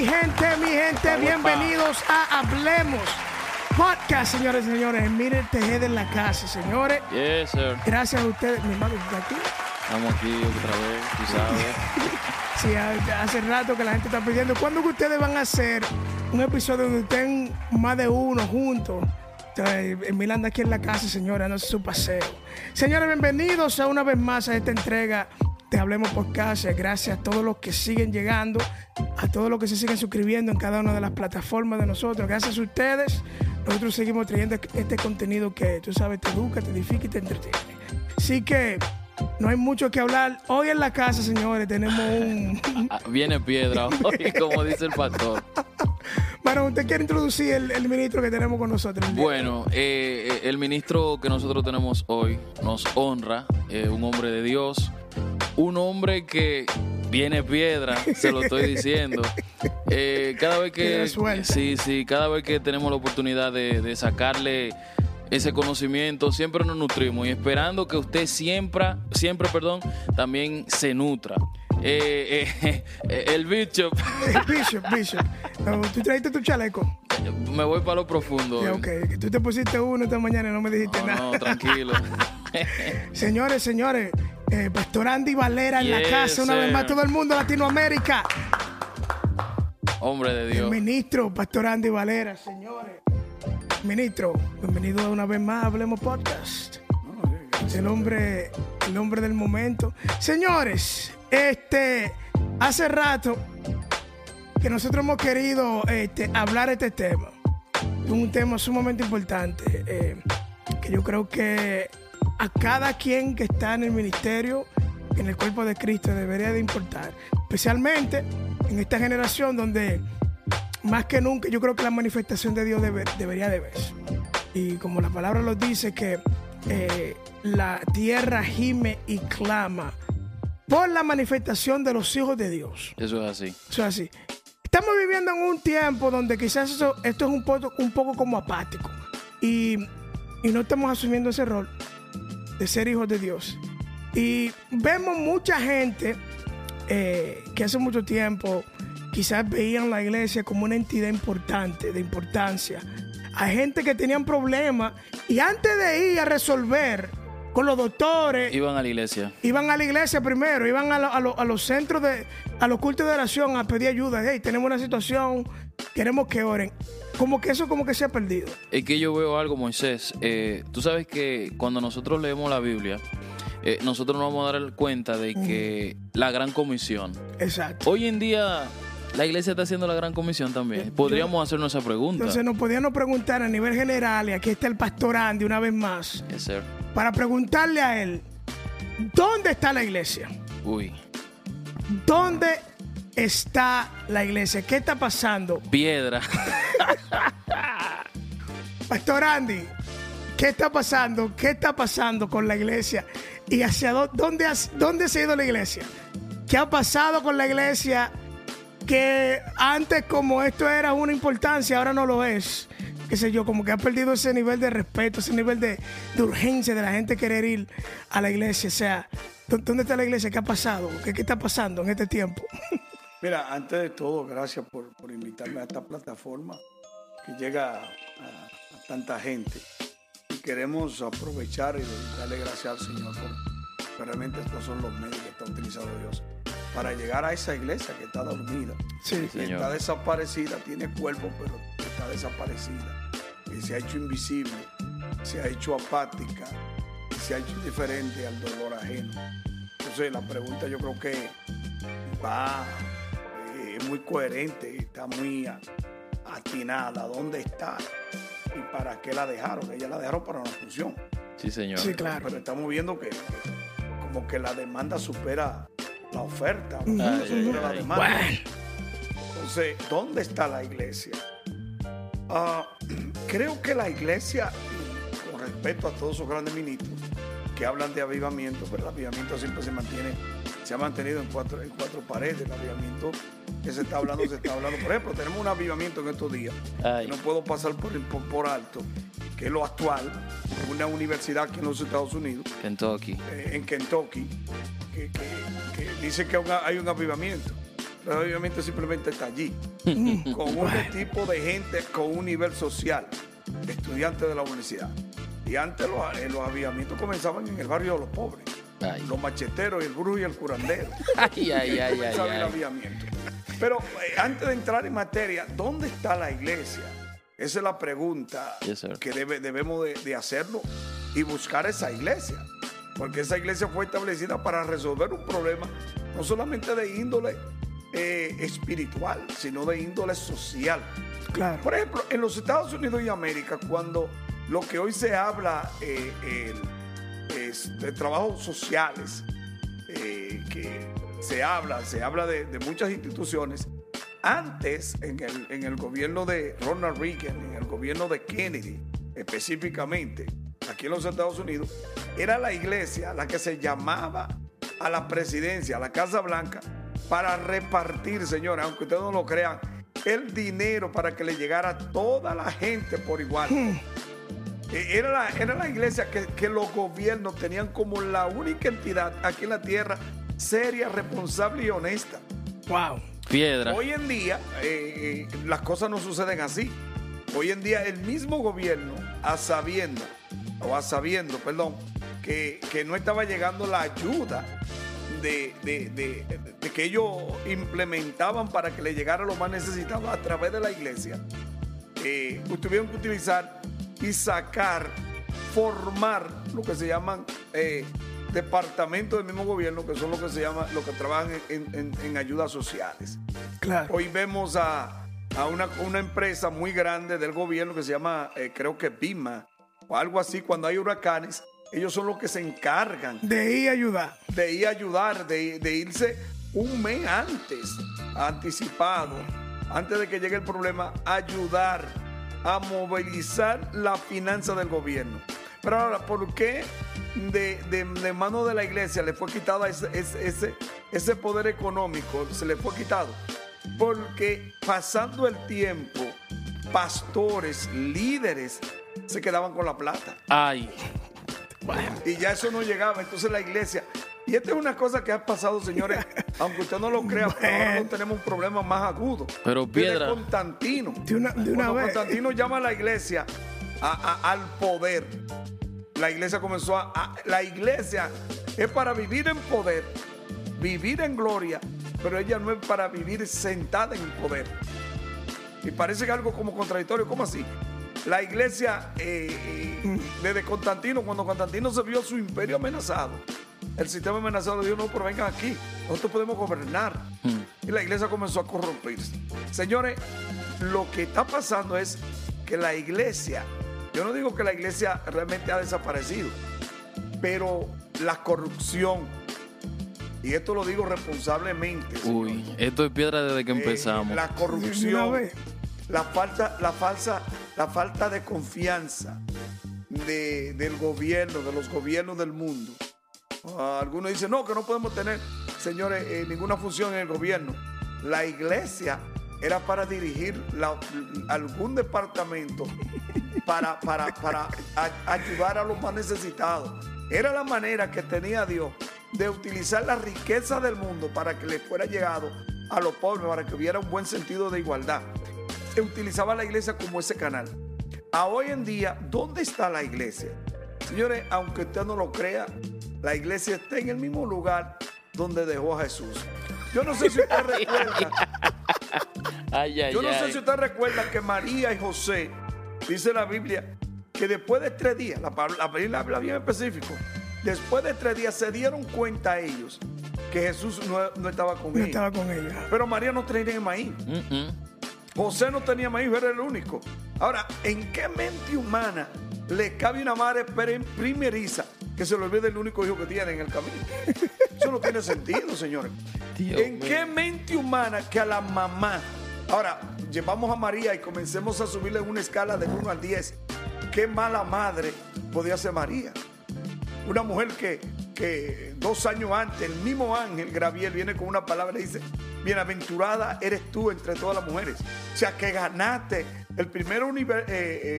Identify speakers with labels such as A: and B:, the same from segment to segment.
A: Mi gente, mi gente, bienvenidos a Hablemos Podcast, señores y señores. Miren Tejeda en la casa, señores.
B: Yes, sir.
A: Gracias a ustedes, mi hermano, ¿está aquí?
B: Estamos aquí otra vez, tú sabes.
A: Sí, ha- hace rato que la gente está pidiendo. ¿Cuándo que ustedes van a hacer un episodio donde estén más de uno juntos? Emil anda aquí en la casa, señora, no su paseo. Señores, bienvenidos a una vez más a esta entrega de Hablemos Podcast. Gracias a todos los que siguen llegando, a todos los que se siguen suscribiendo en cada una de las plataformas de nosotros. Gracias a ustedes, nosotros seguimos trayendo este contenido que, tú sabes, te educa, te edifica y te entretiene. Así que no hay mucho que hablar. Hoy en la casa, señores, tenemos un...
B: Ah, Viene piedra hoy, como dice el pastor.
A: Bueno, ¿usted quiere introducir el, el ministro que tenemos con nosotros?
B: Bueno, eh, eh, el ministro que nosotros tenemos hoy nos honra, eh, un hombre de Dios, un hombre que viene piedra, se lo estoy diciendo. Eh, cada vez que sí, sí, cada vez que tenemos la oportunidad de, de sacarle ese conocimiento, siempre nos nutrimos y esperando que usted siempre, siempre, perdón, también se nutra. Eh, eh, eh, el Bishop,
A: Bishop, Bishop. No, ¿Tú trajiste tu chaleco?
B: me voy para lo profundo.
A: Ya, ok. Que tú te pusiste uno esta mañana y no me dijiste
B: No,
A: nada.
B: no, tranquilo.
A: Señores, señores, eh, Pastor Andy Valera en la casa, una vez más, todo el mundo Latinoamérica.
B: Hombre de
A: El
B: Dios.
A: ministro, Pastor Andy Valera, señores. Ministro, bienvenido una vez más a Hablemos Podcast. El hombre, el hombre del momento. Señores, este, hace rato que nosotros hemos querido este, hablar de este tema. Un tema sumamente importante eh, que yo creo que a cada quien que está en el ministerio, en el cuerpo de Cristo, debería de importar. Especialmente en esta generación donde más que nunca yo creo que la manifestación de Dios debe- debería de verse. Y como la palabra lo dice, que eh, la tierra gime y clama por la manifestación de los hijos de Dios.
B: Eso es así.
A: Eso es así. Estamos viviendo en un tiempo donde quizás eso- esto es un poco, un poco como apático. Y, y no estamos asumiendo ese rol de ser hijos de Dios. Y vemos mucha gente eh, que hace mucho tiempo quizás veían la iglesia como una entidad importante, de importancia. Hay gente que tenían problemas y antes de ir a resolver con los doctores,
B: Iban a la iglesia.
A: iban a la iglesia primero, iban a, lo- a lo- a los centros de, a los cultos de oración a pedir ayuda. Hey, tenemos una situación, queremos que oren. Como que eso como que se ha perdido.
B: Es que yo veo algo, Moisés. Eh, tú sabes que cuando nosotros leemos la Biblia, eh, nosotros nos vamos a dar cuenta de que la gran comisión.
A: Exacto.
B: Hoy en día, la iglesia está haciendo la gran comisión también. Podríamos hacernos esa pregunta.
A: Entonces nos podíamos preguntar a nivel general, y aquí está el pastor Andy una vez más,
B: Yes,
A: para preguntarle a él, ¿dónde está la iglesia?
B: Uy,
A: ¿Dónde está la iglesia? ¿Qué está pasando?
B: piedra.
A: Pastor Andy, ¿qué está pasando? ¿Qué está pasando con la iglesia? ¿Y hacia dó- dónde, se ha ido la iglesia? ¿Qué ha pasado con la iglesia que antes como esto era una importancia, ahora no lo es? Qué sé yo, como que ha perdido ese nivel de respeto, ese nivel de, de urgencia de la gente querer ir a la iglesia. O sea, ¿dó- ¿dónde está la iglesia? ¿Qué ha pasado? ¿Qué, qué está pasando en este tiempo?
C: Mira, antes de todo, gracias por, por invitarme a esta plataforma que llega a, a tanta gente. Y queremos aprovechar y darle gracias al Señor porque realmente estos son los medios que está utilizando Dios para llegar a esa iglesia que está dormida,
A: Sí.
C: que
B: Señor.
C: está desaparecida, tiene cuerpo, pero está desaparecida, que se ha hecho invisible, se ha hecho apática, se ha hecho indiferente al dolor ajeno. Entonces la pregunta yo creo que va, es muy coherente, está muy atinada. ¿Dónde está y para qué la dejaron. Ella la dejaron para una función.
B: Sí, señor.
A: Sí, claro.
C: Pero estamos viendo que, que como que la demanda supera la oferta. la
A: Ay,
C: supera la
B: ay.
C: demanda. Entonces, ¿dónde está la iglesia? Ah, creo que la iglesia, y con respeto a todos esos grandes ministros que hablan de avivamiento, pero el avivamiento siempre se mantiene, se ha mantenido en cuatro, en cuatro paredes. El avivamiento que se está hablando, se está hablando. Por ejemplo, tenemos un avivamiento en estos días. No puedo pasar por, por, por alto, que es lo actual, una universidad aquí en los Estados Unidos,
B: Kentucky.
C: eh, en Kentucky, que, que- que dice que hay un avivamiento. Pero el avivamiento simplemente está allí, con un tipo de gente con un nivel social, estudiantes de la universidad. Y antes los, eh, los avivamientos comenzaban en el barrio de los pobres,
B: Ay.
C: los macheteros, el brujo y el curandero.
B: Ay, ay, ay, ay,
C: el
B: ay.
C: avivamiento. Pero eh, antes de entrar en materia, ¿dónde está la iglesia? Esa es la pregunta
B: Yes,
C: que debe- debemos de, de hacerlo y buscar esa iglesia. Porque esa iglesia fue establecida para resolver un problema no solamente de índole eh, espiritual, sino de índole social.
A: claro.
C: Por ejemplo, en los Estados Unidos y América, cuando lo que hoy se habla eh, el- de trabajos sociales, eh, que se habla, se habla de, muchas instituciones. Antes, en el, en el gobierno de Ronald Reagan, en el gobierno de Kennedy específicamente, aquí en los Estados Unidos, era la iglesia la que se llamaba a la presidencia, a la Casa Blanca, para repartir, señores, aunque ustedes no lo crean, el dinero para que le llegara a toda la gente por igual. Era la, era la iglesia que, que los gobiernos tenían como la única entidad aquí en la tierra seria, responsable y honesta.
A: Wow.
B: Piedra.
C: Hoy en día eh, eh, las cosas no suceden así. Hoy en día el mismo gobierno, a sabiendo, o a sabiendo, perdón, que, que no estaba llegando la ayuda de, de- de- de que ellos implementaban para que le llegara lo más necesitado a través de la iglesia, eh, tuvieron que utilizar y sacar, formar lo que se llaman eh, departamentos del mismo gobierno, que son lo que se llama, lo que trabajan en, en- en ayudas sociales.
A: Claro.
C: Hoy vemos a, a una, una empresa muy grande del gobierno que se llama, eh, creo que Bima, o algo así, cuando hay huracanes, ellos son los que se encargan
A: De ir a ayudar.
C: de ir a ayudar, de, de irse un mes antes, anticipado, antes de que llegue el problema, ayudar a movilizar la finanza del gobierno. Pero ahora, ¿por qué de, de, de mano de la iglesia le fue quitado ese, ese, ese, poder económico? Se le fue quitado. Porque pasando el tiempo, pastores, líderes, se quedaban con la plata
B: Ay.
C: y ya eso no llegaba. Entonces la iglesia. Y esta es una cosa que ha pasado, señores, aunque usted no lo crea, ahora no tenemos un problema más agudo.
B: Pero piedra.
C: Constantino.
A: De una- de una vez.
C: Constantino llama a la iglesia a- a- al poder, la iglesia comenzó a, a- La iglesia es para vivir en poder, vivir en gloria, pero ella no es para vivir sentada en poder. Y parece que algo como contradictorio. ¿Cómo así? La iglesia, eh, eh, desde Constantino, cuando Constantino se vio su imperio amenazado, el sistema amenazado dijo, no, pero vengan aquí, nosotros podemos gobernar. Y la iglesia comenzó a corromperse. Señores, lo que está pasando es que la iglesia, yo no digo que la iglesia realmente ha desaparecido, pero la corrupción, y esto lo digo responsablemente,
B: Uy, esto es piedra desde que
C: eh,
B: empezamos.
C: la corrupción, la falta, la falsa, la falta de confianza de- del gobierno, de los gobiernos del mundo. Ah, algunos dicen, no, que no podemos tener, señores, eh, ninguna función en el gobierno. La iglesia era para dirigir algún departamento para, para, para ayudar a los más necesitados. Era la manera que tenía Dios de utilizar la riqueza del mundo para que le fuera llegado a los pobres, para que hubiera un buen sentido de igualdad. Se utilizaba la iglesia como ese canal. A hoy en día, ¿dónde está la iglesia? Señores, aunque usted no lo crea, la iglesia está en el mismo lugar donde dejó a Jesús. Yo no sé si usted recuerda,
B: Ay, ay,
C: yo no
B: ay.
C: sé si usted recuerda que María y José, dice la Biblia, que después de tres días, la, Biblia habla bien específico, después de tres días se dieron cuenta ellos que Jesús no, no estaba con
A: No
C: ellos.
A: estaba con ella.
C: Pero María no tenía maíz.
B: Mm, mm.
C: José no tenía maíz, era el único. Ahora, ¿en qué mente humana le cabe una madre primeriza que se le olvide el único hijo que tiene en el camino? Eso no tiene sentido, señores.
B: Dios
C: ¿En qué mente humana que a la mamá? Ahora, llevamos a María y comencemos a subirle en una escala del 1 al 10. ¿Qué mala madre podía ser María? Una mujer que, que dos años antes, el mismo ángel Gabriel viene con una palabra y dice, bienaventurada eres tú entre todas las mujeres. O sea, que ganaste el primer universo.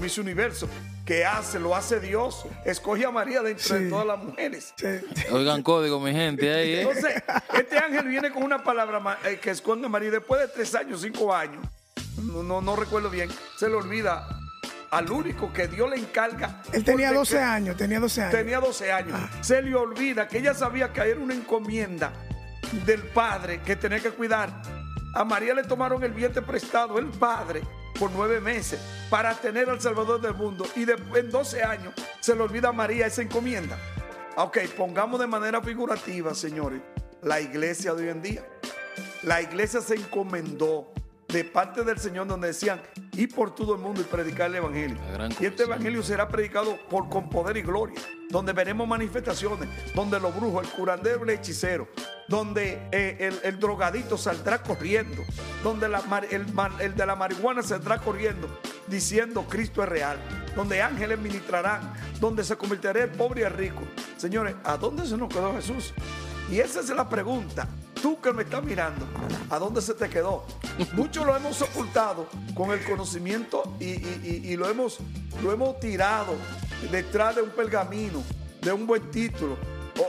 C: Miss Universo, que hace, lo hace Dios. Escoge a María de entre
A: Sí.
C: todas las mujeres.
A: Sí.
B: Oigan código, mi gente, ahí, ¿eh?
C: Entonces, este ángel viene con una palabra eh, que esconde a María. Después de tres años, cinco años, no, no, no recuerdo bien, se le olvida al único que Dios le encarga.
A: Él tenía
C: por
A: 12
C: decreto.
A: años, tenía 12 años.
C: Tenía 12 años. Se le olvida que ella sabía que era una encomienda del padre que tenía que cuidar. A María le tomaron el vientre prestado, el padre, por nueve meses para tener al Salvador del mundo. Y en 12 años, se le olvida a María esa encomienda. Ok, pongamos de manera figurativa, señores, la iglesia de hoy en día. La iglesia se encomendó de parte del Señor donde decían, y por todo el mundo y predicar el Evangelio. Y este. Evangelio será predicado por, con poder y gloria, donde veremos manifestaciones, donde los brujos, el curandero, el hechicero, donde eh, el, el drogadito saldrá corriendo, donde la el, el de la marihuana saldrá corriendo, diciendo Cristo es real, donde ángeles ministrarán, donde se convertirá el pobre y el rico. Señores, ¿a dónde se nos quedó Jesús? Y esa es la pregunta. Tú que me estás mirando, ¿a dónde se te quedó? Muchos lo hemos ocultado con el conocimiento y, y- y- y lo, hemos, lo hemos tirado detrás de un pergamino, de un buen título.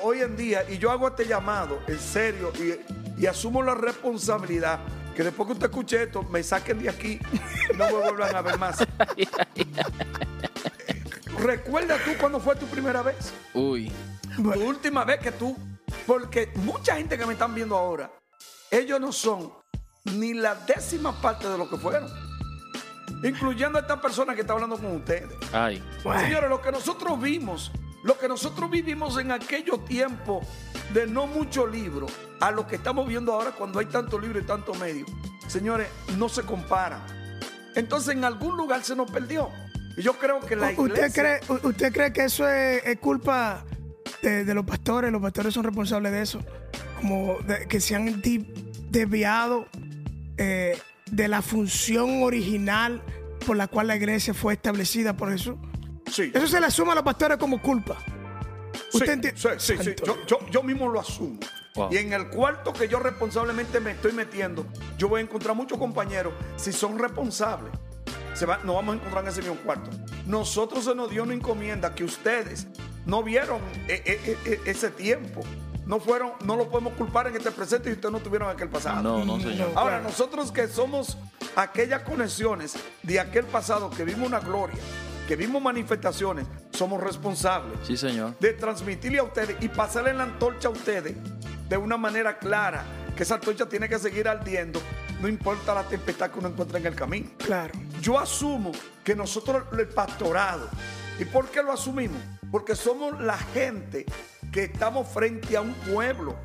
C: Hoy en día, y yo hago este llamado en serio y, y asumo la responsabilidad que después que usted escuche esto, me saquen de aquí y no me vuelvan a ver más. ¿Recuerda tú cuándo fue tu primera vez?
B: Uy.
C: Tu última vez que tú, porque mucha gente que me están viendo ahora, ellos no son ni la décima parte de lo que fueron. Incluyendo a esta persona que está hablando con ustedes.
B: Ay.
C: Señores, lo que nosotros vimos, lo que nosotros vivimos en aquellos tiempos de no mucho libro, a lo que estamos viendo ahora cuando hay tanto libro y tanto medio, señores, no se comparan. Entonces en algún lugar se nos perdió. Y yo creo que la
A: ¿Usted
C: iglesia...
A: cree, u- ¿Usted cree que eso es, es culpa de, de los pastores? Los pastores son responsables de eso. Como de- que se han desviado eh, de la función original por la cual la iglesia fue establecida por Jesús.
C: Sí.
A: Eso se le asume a los pastores como culpa.
C: Sí, sí, sí, Yo, yo- yo mismo lo asumo.
B: Wow.
C: Y en el cuarto que yo responsablemente me estoy metiendo, yo voy a encontrar muchos compañeros, si son responsables, se va- nos vamos a encontrar en ese mismo cuarto. Nosotros se nos dio una encomienda que ustedes no vieron eh, eh, eh, ese tiempo. No fueron, no lo podemos culpar en este presente y ustedes no tuvieron aquel pasado.
B: No, no, señor.
C: Ahora, nosotros que somos aquellas conexiones de aquel pasado, que vimos una gloria, que vimos manifestaciones, somos responsables
B: Sí, señor.
C: de transmitirle a ustedes y pasarle la antorcha a ustedes de una manera clara, que esa antorcha tiene que seguir ardiendo, no importa la tempestad que uno encuentre en el camino.
A: Claro.
C: Yo asumo que nosotros, el pastorado, ¿y por qué lo asumimos? Porque somos la gente que estamos frente a un pueblo.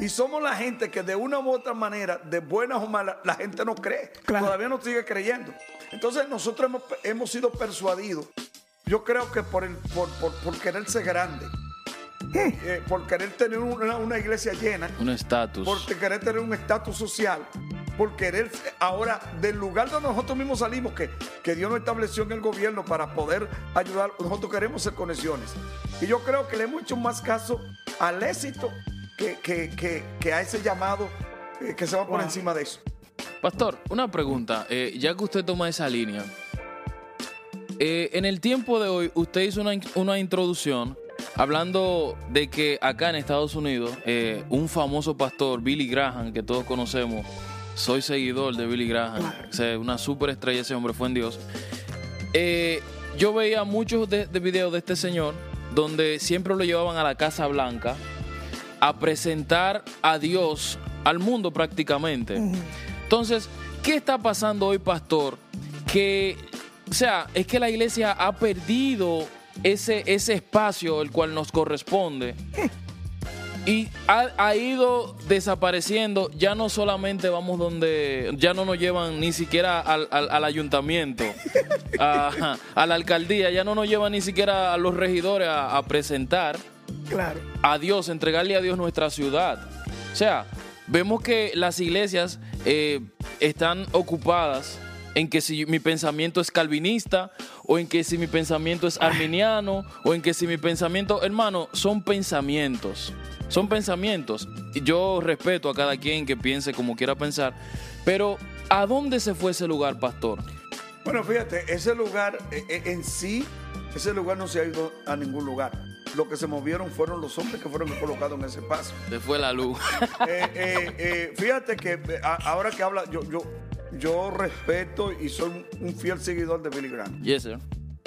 C: Y somos la gente que de una u otra manera, de buenas o malas, la gente no cree.
A: Claro.
C: Todavía no sigue creyendo. Entonces nosotros hemos, hemos sido persuadidos. Yo creo que por, el, por, por, por querer ser grande. eh, por querer tener una, una iglesia llena
B: Un estatus.
C: por querer tener un estatus social, por querer ahora del lugar donde nosotros mismos salimos, que, que Dios nos estableció en el gobierno para poder ayudar, nosotros queremos hacer conexiones. Y yo creo que le hemos hecho más caso al éxito que, que- que- que a ese llamado eh, que se va por
A: Wow.
C: encima de eso.
B: Pastor, una pregunta. Eh, ya que usted toma esa línea, eh, en el tiempo de hoy usted hizo una, una introducción hablando de que acá en Estados Unidos eh, un famoso pastor, Billy Graham, que todos conocemos, soy seguidor de Billy Graham, o sea, una superestrella ese hombre fue en Dios. eh, yo veía muchos de, de videos de este señor donde siempre lo llevaban a la Casa Blanca a presentar a Dios al mundo prácticamente. Entonces, ¿qué está pasando hoy, pastor? Que, o sea, es que la iglesia ha perdido ese, ese espacio el cual nos corresponde. Y ha, ha ido desapareciendo, ya no solamente vamos donde, ya no nos llevan ni siquiera al, al- al ayuntamiento, a, a la alcaldía, ya no nos llevan ni siquiera a los regidores a, a presentar
A: Claro.
B: a Dios, entregarle a Dios nuestra ciudad. O sea, vemos que las iglesias eh, están ocupadas en que si mi pensamiento es calvinista, o en que si mi pensamiento es arminiano, o en que si mi pensamiento, hermano, son pensamientos. Son pensamientos. Y Yo respeto a cada quien que piense como quiera pensar, pero ¿a dónde se fue ese lugar, pastor?
C: Bueno, fíjate, ese lugar eh, eh, en sí, ese lugar no se ha ido a ningún lugar. Lo que se movieron fueron los hombres que fueron colocados en ese espacio.
B: Se fue la luz.
C: Eh, eh, eh, fíjate que ahora que habla, yo, yo, yo respeto y soy un, fiel seguidor de Billy Graham.
B: yes, sir.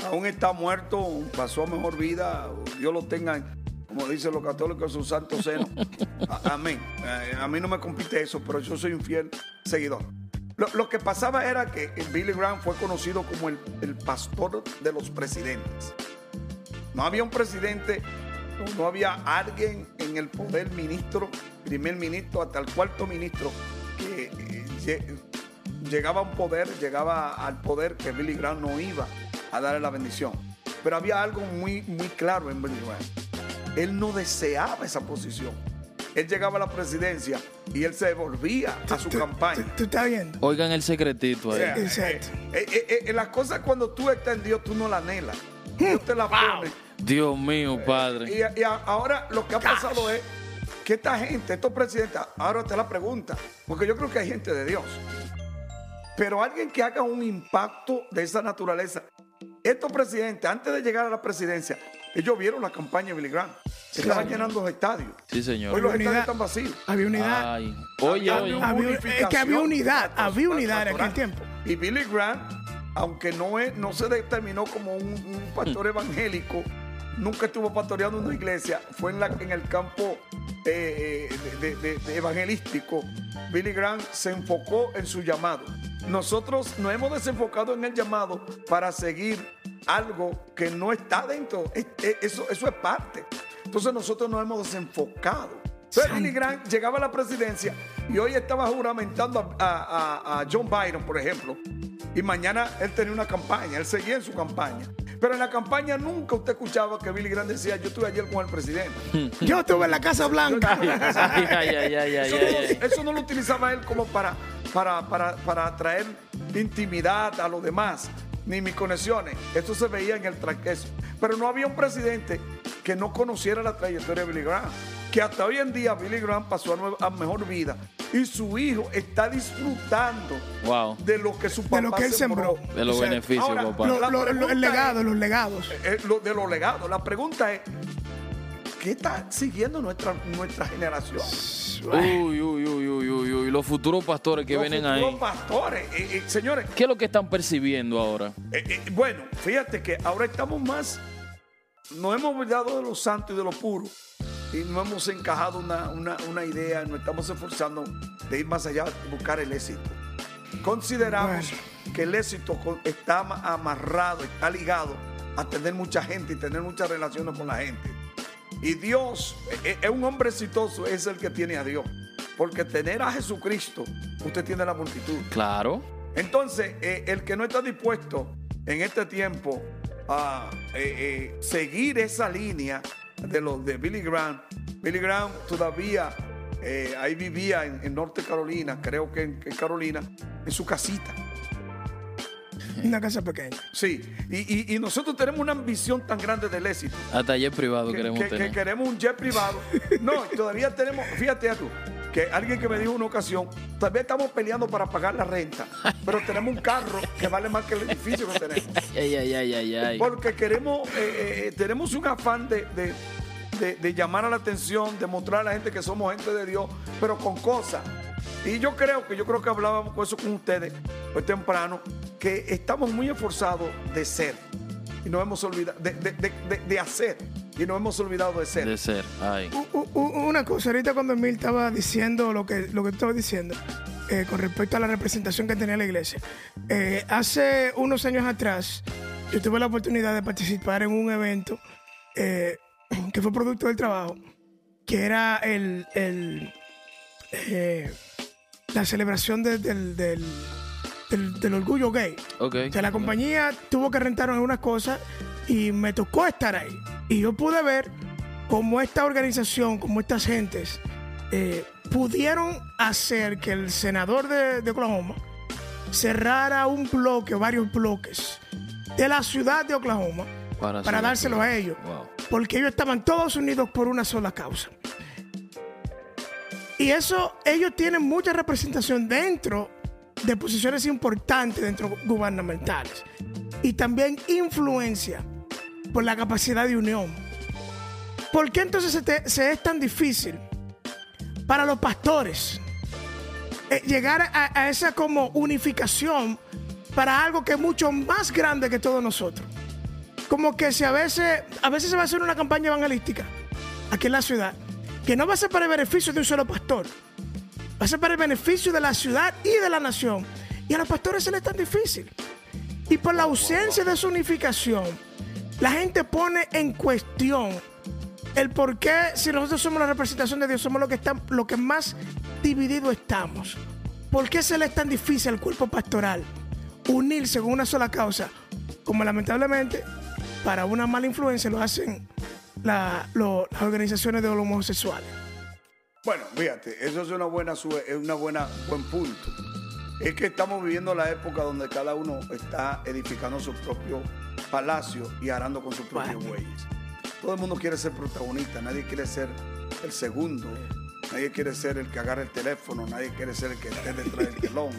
C: Aún está muerto, pasó a mejor vida, Dios lo tenga, como dicen los católicos, en su santo seno. Amén. Eh, a mí no me compite eso, pero yo soy un fiel seguidor. Lo, lo que pasaba era que Billy Graham fue conocido como el, el pastor de los presidentes. No había un presidente, no había alguien en el poder ministro, primer ministro, hasta el cuarto ministro, que eh, llegaba a un poder, llegaba al poder que Billy Graham no iba a darle la bendición. Pero había algo muy, muy claro en Billy Graham. Él no deseaba esa posición. Él llegaba a la presidencia y él se volvía a su campaña.
A: tú- ¿Tú estás viendo?
B: Oigan el secretito
C: O
B: ahí.
C: sea,
A: Exacto.
C: eh, eh, eh, las cosas cuando tú estás en Dios, tú no la anhelas. Dios te la pone.
B: Dios mío, padre.
C: Y, y a- ahora lo que ha pasado es que esta gente, estos presidentes, ahora te la pregunta, porque yo creo que hay gente de Dios, pero alguien que haga un impacto de esa naturaleza. Estos presidentes, antes de llegar a la presidencia, ellos vieron la campaña de Billy Graham. Se estaban llenando los estadios.
B: Sí, señor.
C: Hoy los
A: Unidad.
C: estadios están vacíos.
A: Había unidad.
B: Ay. Oye,
C: Había
A: Había-
C: unificación
A: es que había unidad, había unidad en aquel tiempo.
C: Y Billy Graham, aunque no, es, no se determinó como un, un pastor evangélico, nunca estuvo pastoreando una iglesia, fue en, la, en el campo eh, eh, de, de- de evangelístico. Billy Graham se enfocó en su llamado. Nosotros nos hemos desenfocado en el llamado para seguir algo que no está dentro. Es- es- Eso, eso es parte. Entonces nosotros nos hemos desenfocado. Billy Graham llegaba a la presidencia y hoy estaba juramentando a, a- a John Biden, por ejemplo. Y mañana él tenía una campaña, él seguía en su campaña. Pero en la campaña nunca usted escuchaba que Billy Graham decía, yo estuve ayer con el presidente.
A: Yo estuve en la Casa Blanca.
B: Ay, ay, ay, ay, ay,
C: Eso, no,
B: ay.
C: eso no lo utilizaba él como para, para, para, para atraer intimidad a los demás, ni mis conexiones. Eso se veía en el tranqueso. Pero no había un presidente que no conociera la trayectoria de Billy Graham. Que hasta hoy en día Billy Graham pasó a, nueva- a mejor vida. Y su hijo está disfrutando
B: Wow.
C: de lo que su papá
A: De lo que él sembró.
B: De los
A: O sea,
B: beneficios,
C: ahora,
B: papá.
A: Lo- lo- el legado,
C: es-
A: los legados.
C: eh, lo- de los legados. La pregunta es, ¿qué está siguiendo nuestra, nuestra generación?
B: Uy, uy, uy, uy, uy, uy. Los futuros pastores que
C: Los
B: vienen
C: futuros
B: ahí.
C: pastores, eh, eh, señores,
B: ¿Qué es lo que están percibiendo ahora?
C: Eh, eh, bueno, fíjate que ahora estamos más, nos hemos olvidado de lo santo y de lo puro y no hemos encajado una, una- una idea, nos estamos esforzando de ir más allá, buscar el éxito. Consideramos que el éxito está ama- amarrado, está ligado a tener mucha gente y tener muchas relaciones con la gente. Y Dios, eh, eh, un hombre exitoso es el que tiene a Dios. Porque tener a Jesucristo, usted tiene la multitud.
B: Claro.
C: Entonces, eh, el que no está dispuesto en este tiempo a eh, eh, seguir esa línea de los de Billy Graham, Billy Graham todavía eh, ahí vivía en, en Norte Carolina, creo que en, en Carolina, en su casita.
A: Una casa pequeña.
C: Sí, y, y- y nosotros tenemos una ambición tan grande del éxito.
B: A taller privado
C: Que,
B: queremos
C: que- que
B: tener.
C: queremos un jet privado. No, todavía tenemos, fíjate tú, que alguien que me dijo una ocasión, todavía estamos peleando para pagar la renta, pero tenemos un carro que vale más que el edificio que tenemos.
B: Ay, ay, ay, ay, ay.
C: Porque queremos, eh, eh, tenemos un afán de, de- de- de llamar a la atención, de mostrar a la gente que somos gente de Dios, pero con cosas. Y yo creo que yo creo que hablábamos con eso con ustedes hoy temprano, que estamos muy esforzados de ser y nos hemos olvidado de- de hacer y nos hemos olvidado de ser.
B: De ser. Ay.
A: U- u- una cosa, ahorita cuando Emil estaba diciendo lo que, lo que tú estabas diciendo eh, con respecto a la representación que tenía la iglesia, eh, hace unos años atrás yo tuve la oportunidad de participar en un evento eh, que fue producto del trabajo, que era el, el, eh, la celebración de- del, del, del- del orgullo gay.
B: Ok.
A: O sea, la compañía tuvo que rentar algunas cosas y me tocó estar ahí. Y yo pude ver cómo esta organización, cómo estas gentes eh, pudieron hacer que el senador de, de Oklahoma cerrara un bloque, varios bloques de la ciudad de Oklahoma
B: Para,
A: para dárselo a ellos.
B: Wow.
A: Porque ellos estaban todos unidos por una sola causa. Y eso, ellos tienen mucha representación dentro de posiciones importantes dentro gubernamentales. Y también influencia por la capacidad de unión. ¿Por qué entonces se, es tan difícil para los pastores eh, llegar a, a esa como unificación para algo que es mucho más grande que todos nosotros? como que si a veces, a veces se va a hacer una campaña evangelística aquí en la ciudad, que no va a ser para el beneficio de un solo pastor, va a ser para el beneficio de la ciudad y de la nación. Y a los pastores se les es tan difícil. Y por la ausencia de su unificación, la gente pone en cuestión el por qué, si nosotros somos la representación de Dios, somos lo que, están, lo que más dividido estamos. ¿Por qué se le es tan difícil al cuerpo pastoral unirse con una sola causa? Como lamentablemente para una mala influencia lo hacen las organizaciones de homosexuales.
C: Bueno, fíjate, eso es una buena, una buena buen punto. Es que estamos viviendo la época donde cada uno está edificando su propio palacio y arando con sus propios bueyes. Todo el mundo quiere ser protagonista, nadie quiere ser el segundo, nadie quiere ser el que agarre el teléfono, nadie quiere ser el que esté detrás del telón,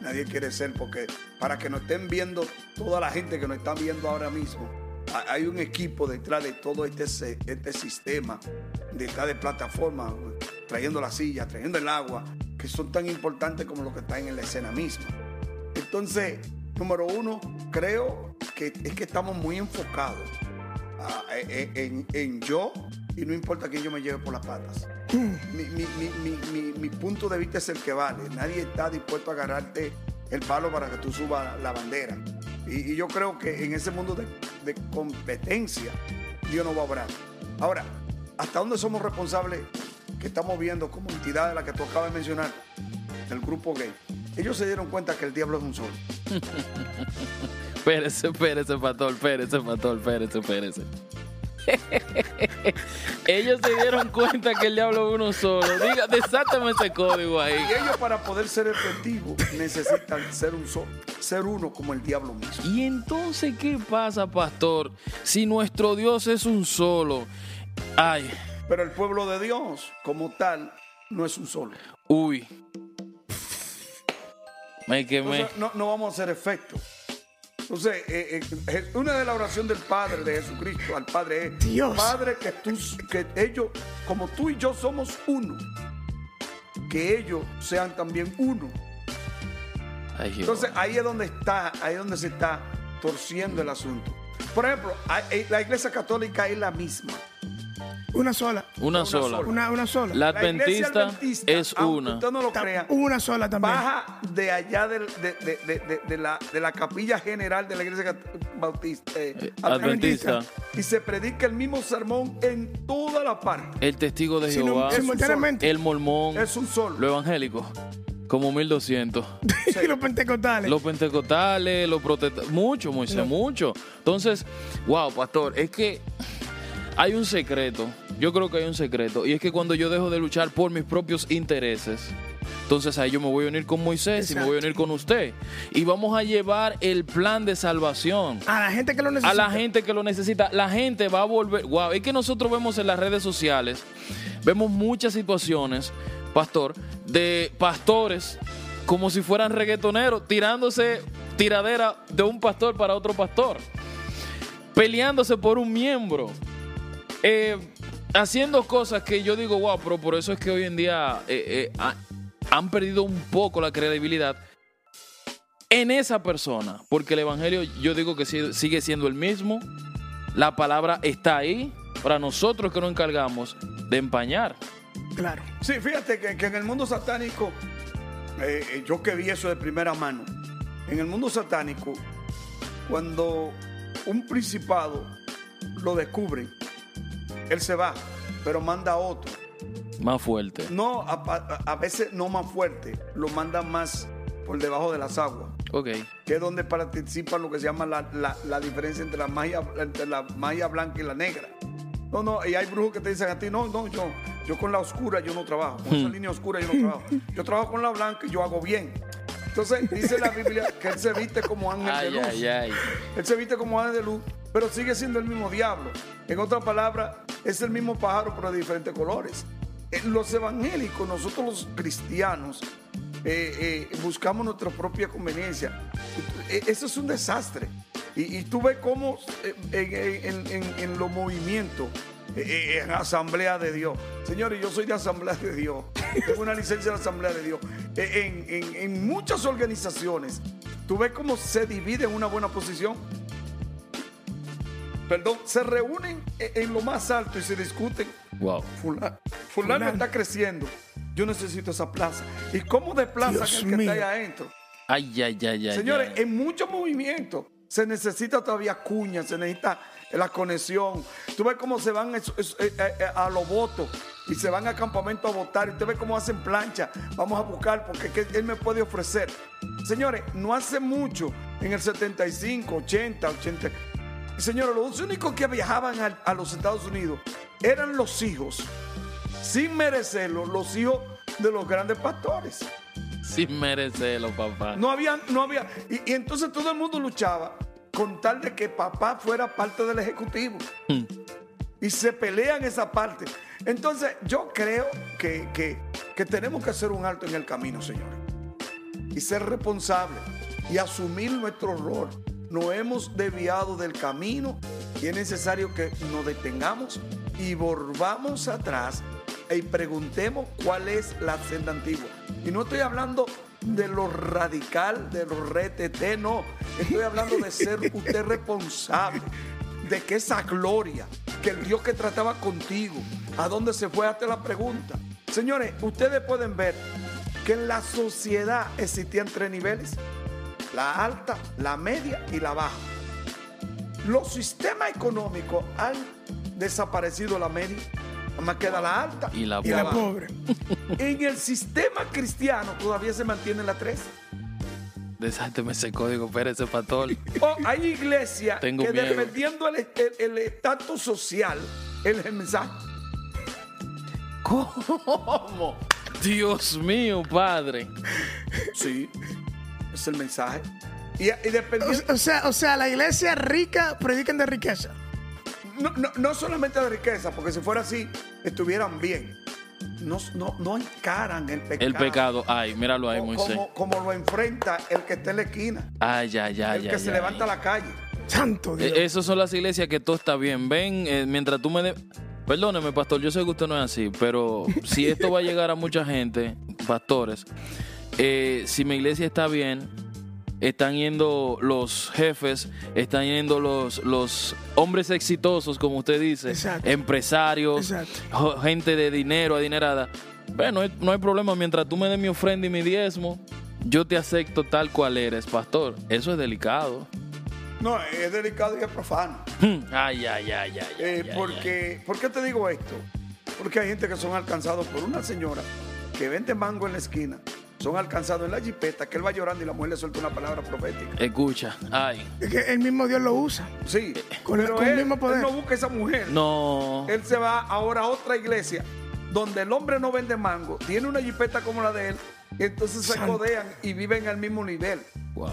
C: nadie quiere ser porque para que nos estén viendo toda la gente que nos está viendo ahora mismo, ha- hay un equipo detrás de todo este, este sistema, detrás de plataformas, trayendo la silla, trayendo el agua, que son tan importantes como los que están en la escena misma. Entonces, número uno, creo que es que estamos muy enfocados ah, en, en- en yo y no importa quién yo me lleve por las patas. Mi, mi- mi- mi- punto de vista es el que vale. Nadie está dispuesto a agarrarte el palo para que tú subas la bandera. Y, y yo creo que en ese mundo de, de competencia, Dios no va a obrar. Ahora, ¿hasta dónde somos responsables que estamos viendo como entidad de la que tú acabas de mencionar, el grupo gay? Ellos se dieron cuenta que el diablo es un solo.
B: Espérese, espérese, pastor, espérese, pastor, espérese, espérese. Ellos se dieron cuenta que el diablo es uno solo. Diga, desátame ese código ahí.
C: Y ellos para poder ser efectivos necesitan ser un solo, ser uno como el diablo mismo.
B: Y entonces, ¿qué pasa, pastor? Si nuestro Dios es un solo. Ay,
C: Pero el pueblo de Dios, como tal, no es un solo.
B: uy. Me quemé.
C: Entonces, no, no vamos a hacer efecto. Entonces, eh, eh, una de las oraciones del Padre de Jesucristo al Padre es:
A: Dios.
C: Padre, que, tú, que ellos, como tú y yo somos uno, que ellos sean también uno.
B: Ay.
C: Entonces, ahí es donde está, ahí es donde se está torciendo el asunto. Por ejemplo, eh, la iglesia católica es la misma.
A: Una sola.
B: una,
C: una
B: sola.
A: Una, una sola.
B: La adventista, es una.
C: Usted no lo
A: Ta-
C: crea.
A: una sola también.
C: baja de allá de, de- de- de- de la, de la capilla general de la iglesia bautista, eh,
B: Adventista.
C: y se predica el mismo sermón en toda la parte.
B: El testigo de
A: Sino-
B: Jehová.
A: simultáneamente.
B: El mormón.
C: Es un solo.
B: Lo evangélico. Como 1200.
A: y los pentecostales.
B: Los pentecostales, los protestantes, mucho, Moisés, mucho. Entonces, wow, pastor, es que hay un secreto. Yo creo que hay un secreto. Y es que cuando yo dejo de luchar por mis propios intereses, entonces ahí yo me voy a unir con Moisés y me voy a unir con usted. Y vamos a llevar el plan de salvación
A: a la gente que lo necesita.
B: a la gente que lo necesita. La gente va a volver. Wow, es que nosotros vemos en las redes sociales, vemos muchas situaciones, pastor, de pastores como si fueran reggaetoneros, tirándose tiradera de un pastor para otro pastor, peleándose por un miembro, eh, haciendo cosas que yo digo, wow, pero por eso es que hoy en día eh, eh, ha- han perdido un poco la credibilidad en esa persona, porque el Evangelio yo digo que si- sigue siendo el mismo, la palabra está ahí para nosotros que nos encargamos de empañar.
A: Claro.
C: Sí, fíjate que, que en el mundo satánico, eh, yo que vi eso de primera mano, en el mundo satánico, cuando un principado lo descubre, él se va, pero manda a otro.
B: Más fuerte.
C: No, a, a- a veces no más fuerte, lo manda más por debajo de las aguas,
B: Ok.
C: que es donde participa lo que se llama la, la- la diferencia entre la, magia, entre la magia blanca y la negra. No, no, y hay brujos que te dicen a ti, no, no, yo, yo con la oscura yo no trabajo, con esa línea oscura yo no trabajo. Yo trabajo con la blanca y yo hago bien. Entonces dice la Biblia que él se viste como ángel de luz.
B: ay, ay.
C: Él se viste como ángel de luz, pero sigue siendo el mismo diablo. En otras palabras, es el mismo pájaro, pero de diferentes colores. Eh, Los evangélicos, nosotros los cristianos, eh, eh, buscamos nuestra propia conveniencia. Eso es un desastre. Y, tú ves cómo en, los movimientos, en Asamblea de Dios. Señores, yo soy de Asamblea de Dios. Tengo una licencia de Asamblea de Dios. En- en muchas organizaciones, tú ves cómo se divide en una buena posición. Perdón, se reúnen e- en lo más alto y se discuten.
B: Wow.
C: Fulano, fulano está creciendo. Yo necesito esa plaza. ¿Y cómo desplazan
A: Dios
C: el que
A: mío.
C: está ahí adentro?
B: Ay, ay, ay, ay.
C: Señores,
B: ay.
C: en muchos movimientos se necesita todavía cuña, se necesita la conexión. Tú ves cómo se van eso- eso, eh, eh, eh, a los votos y se van al campamento a votar. Y usted ve cómo hacen plancha. Vamos a buscar porque ¿qué él me puede ofrecer. Señores, no hace mucho, en el 75, 80, 80. Señores, los únicos que viajaban al- a, los Estados Unidos eran los hijos, sin merecerlo, los hijos de los grandes pastores.
B: Sin merecerlo, papá.
C: No había, no había. Y, y entonces todo el mundo luchaba con tal de que papá fuera parte del ejecutivo. Y se pelean esa parte. Entonces yo creo que, que- que tenemos que hacer un alto en el camino, señores. Y ser responsables y asumir nuestro error. Nos hemos desviado del camino y es necesario que nos detengamos y volvamos atrás y preguntemos cuál es la senda antigua. Y no estoy hablando de lo radical, de lo RTT, no. Estoy hablando de ser usted responsable, de que esa gloria, que el Dios que trataba contigo, ¿a dónde se fue? Hazte la pregunta. Señores, ustedes pueden ver que en la sociedad existían tres niveles, la alta, la media y la baja. Los sistemas económicos han desaparecido la media, más queda la alta
B: Y la
A: Y la pobre.
C: en el sistema cristiano todavía se mantiene la 3.
B: Desáteme ese código, espérese, pastor.
C: O hay iglesias que
B: miedo.
C: dependiendo el estatus social, el mensaje.
B: ¿Cómo? Dios mío, padre.
C: Sí, es el mensaje. Y, y dependiendo,
A: O, o sea, o sea, la iglesia rica predican de riqueza.
C: no, no- no solamente de riqueza, porque si fuera así, estuvieran bien. No, no, no encaran el pecado.
B: El pecado. Ay, míralo ahí, Moisés.
C: como, como lo enfrenta el que está en la esquina,
B: Ay, ay, ay,
C: el que se levanta a la calle.
A: Santo Dios.
B: Eh, Esas son las iglesias que todo está bien. Ven, eh, mientras tú me... de- Perdóneme, pastor, yo sé que usted no es así, pero si esto va a llegar a mucha gente, pastores, eh, si mi iglesia está bien, están yendo los jefes, están yendo los, los hombres exitosos, como usted dice,
A: Exacto.
B: empresarios,
A: Exacto.
B: gente de dinero, adinerada. Bueno, no hay- no hay problema, mientras tú me des mi ofrenda y mi diezmo, yo te acepto tal cual eres, pastor. Eso es delicado.
C: No, es delicado y es profano.
B: Ay, ay, ay, ay. ay,
C: Eh,
B: ay, ay.
C: porque, ¿Por qué te digo esto? Porque hay gente que son alcanzados por una señora que vende mango en la esquina. Son alcanzados en la jipeta, que él va llorando y la mujer le suelta una palabra profética.
B: Escucha, ay.
A: Es que el mismo Dios lo usa.
C: Sí,
A: Con el-
C: pero
A: con el mismo poder.
C: él no busca esa mujer.
B: No.
C: Él se va ahora a otra iglesia donde el hombre no vende mango, tiene una jipeta como la de él, entonces se
A: Santo.
C: codean y viven al mismo nivel.
B: Wow.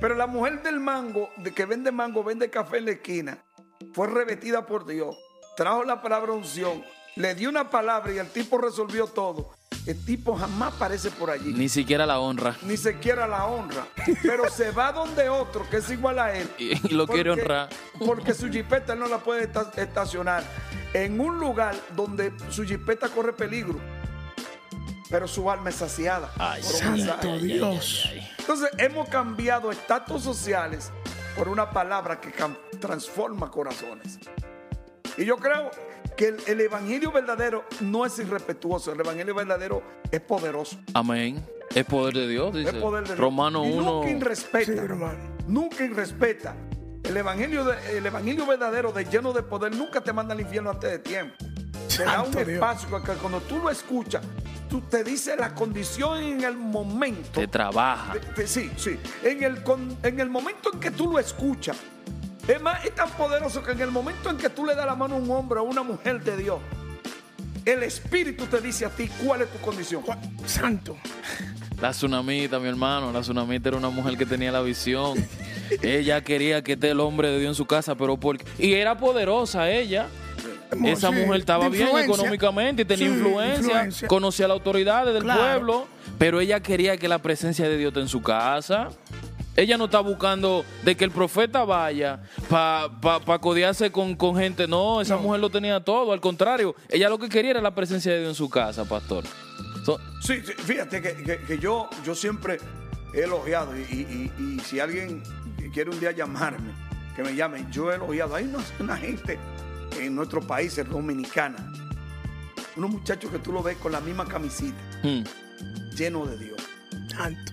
C: Pero la mujer del mango, de que vende mango, vende café en la esquina, fue revestida por Dios, trajo la palabra unción, le dio una palabra y el tipo resolvió todo. El tipo jamás aparece por allí, ni,
B: Ni siquiera la honra.
C: siquiera la honra, pero se va donde otro que es igual a él.
B: Y, y lo quiere
C: Porque-
B: honrar.
C: Porque su jipeta él no la puede esta- estacionar en un lugar donde su jipeta corre peligro. pero su alma es saciada.
B: Ay.
A: Santo Dios.
C: Entonces hemos cambiado estatus sociales por una palabra que transforma corazones. Y yo creo que el, el evangelio verdadero no es irrespetuoso, el evangelio verdadero es poderoso.
B: Amén. Es poder de Dios, dice.
C: Es poder de Dios.
B: Romano
C: y
B: 1.
C: nunca irrespeta.
A: Sí, hermano.
C: Nunca irrespeta. El evangelio, de- el evangelio verdadero de lleno de poder nunca te manda al infierno antes de tiempo. Te da un
A: Dios.
C: espacio que cuando tú lo escuchas, tú te dice la condición en el momento.
B: Te trabaja.
C: De- de- sí, sí. En el, con- en el momento en que tú lo escuchas, es más, es tan poderoso que en el momento en que tú le das la mano a un hombre o a una mujer de Dios, el Espíritu te dice a ti cuál es tu condición.
A: Santo.
B: La tsunamita, mi hermano. La tsunamita era una mujer que tenía la visión. ella quería que esté el hombre de Dios en su casa, pero porque. Y era poderosa ella. Esa
A: Sí,
B: mujer estaba bien económicamente y tenía
A: Sí,
B: influencia,
A: influencia.
B: conocía a las autoridades del
A: Claro.
B: pueblo, pero ella quería que la presencia de Dios esté en su casa. Ella no está buscando de que el profeta vaya para pa, pa codearse con, con gente. No, esa
A: No.
B: mujer lo tenía todo. Al contrario, ella lo que quería era la presencia de Dios en su casa, pastor. So-
C: Sí, sí, fíjate que, que- que yo, yo siempre he elogiado y, y- y- y si alguien quiere un día llamarme, que me llame, yo he elogiado. Hay una, una gente en nuestro país, en dominicana, unos muchachos que tú lo ves con la misma camisita,
B: hmm.
C: lleno de Dios.
A: Santo.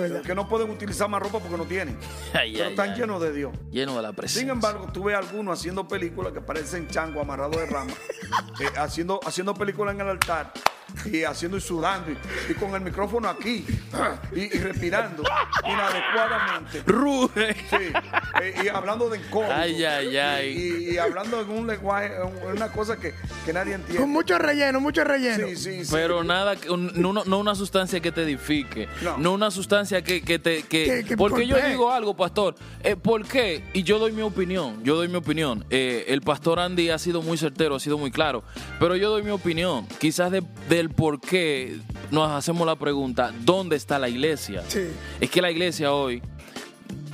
A: Verdad.
C: Que no pueden utilizar más ropa porque no tienen,
B: Ay,
C: pero
B: ay,
C: están
B: ay.
C: llenos de Dios.
B: lleno de la presencia.
C: Sin embargo, tú ves algunos haciendo películas que parecen chango amarrado de rama, eh, haciendo, haciendo películas en el altar y haciendo y sudando y, y con el micrófono aquí y, y respirando inadecuadamente.
B: Ruge.
C: Sí, eh, y hablando de incómodo.
B: Ay, ay, ay.
C: Y, y hablando en un lenguaje, en una cosa que, que nadie
A: Con
C: entiende.
A: mucho relleno, mucho relleno.
C: Sí, sí, sí.
B: Pero nada, no, no una sustancia que te edifique, no,
C: No.
B: una sustancia que, que te... Que,
A: que
B: porque yo digo algo, pastor, eh, ¿por qué? Y yo doy mi opinión, yo doy mi opinión. Eh, el pastor Andy ha sido muy certero, ha sido muy claro, pero yo doy mi opinión. Quizás de- del por qué nos hacemos la pregunta, ¿dónde está la iglesia?
A: Sí.
B: Es que la iglesia hoy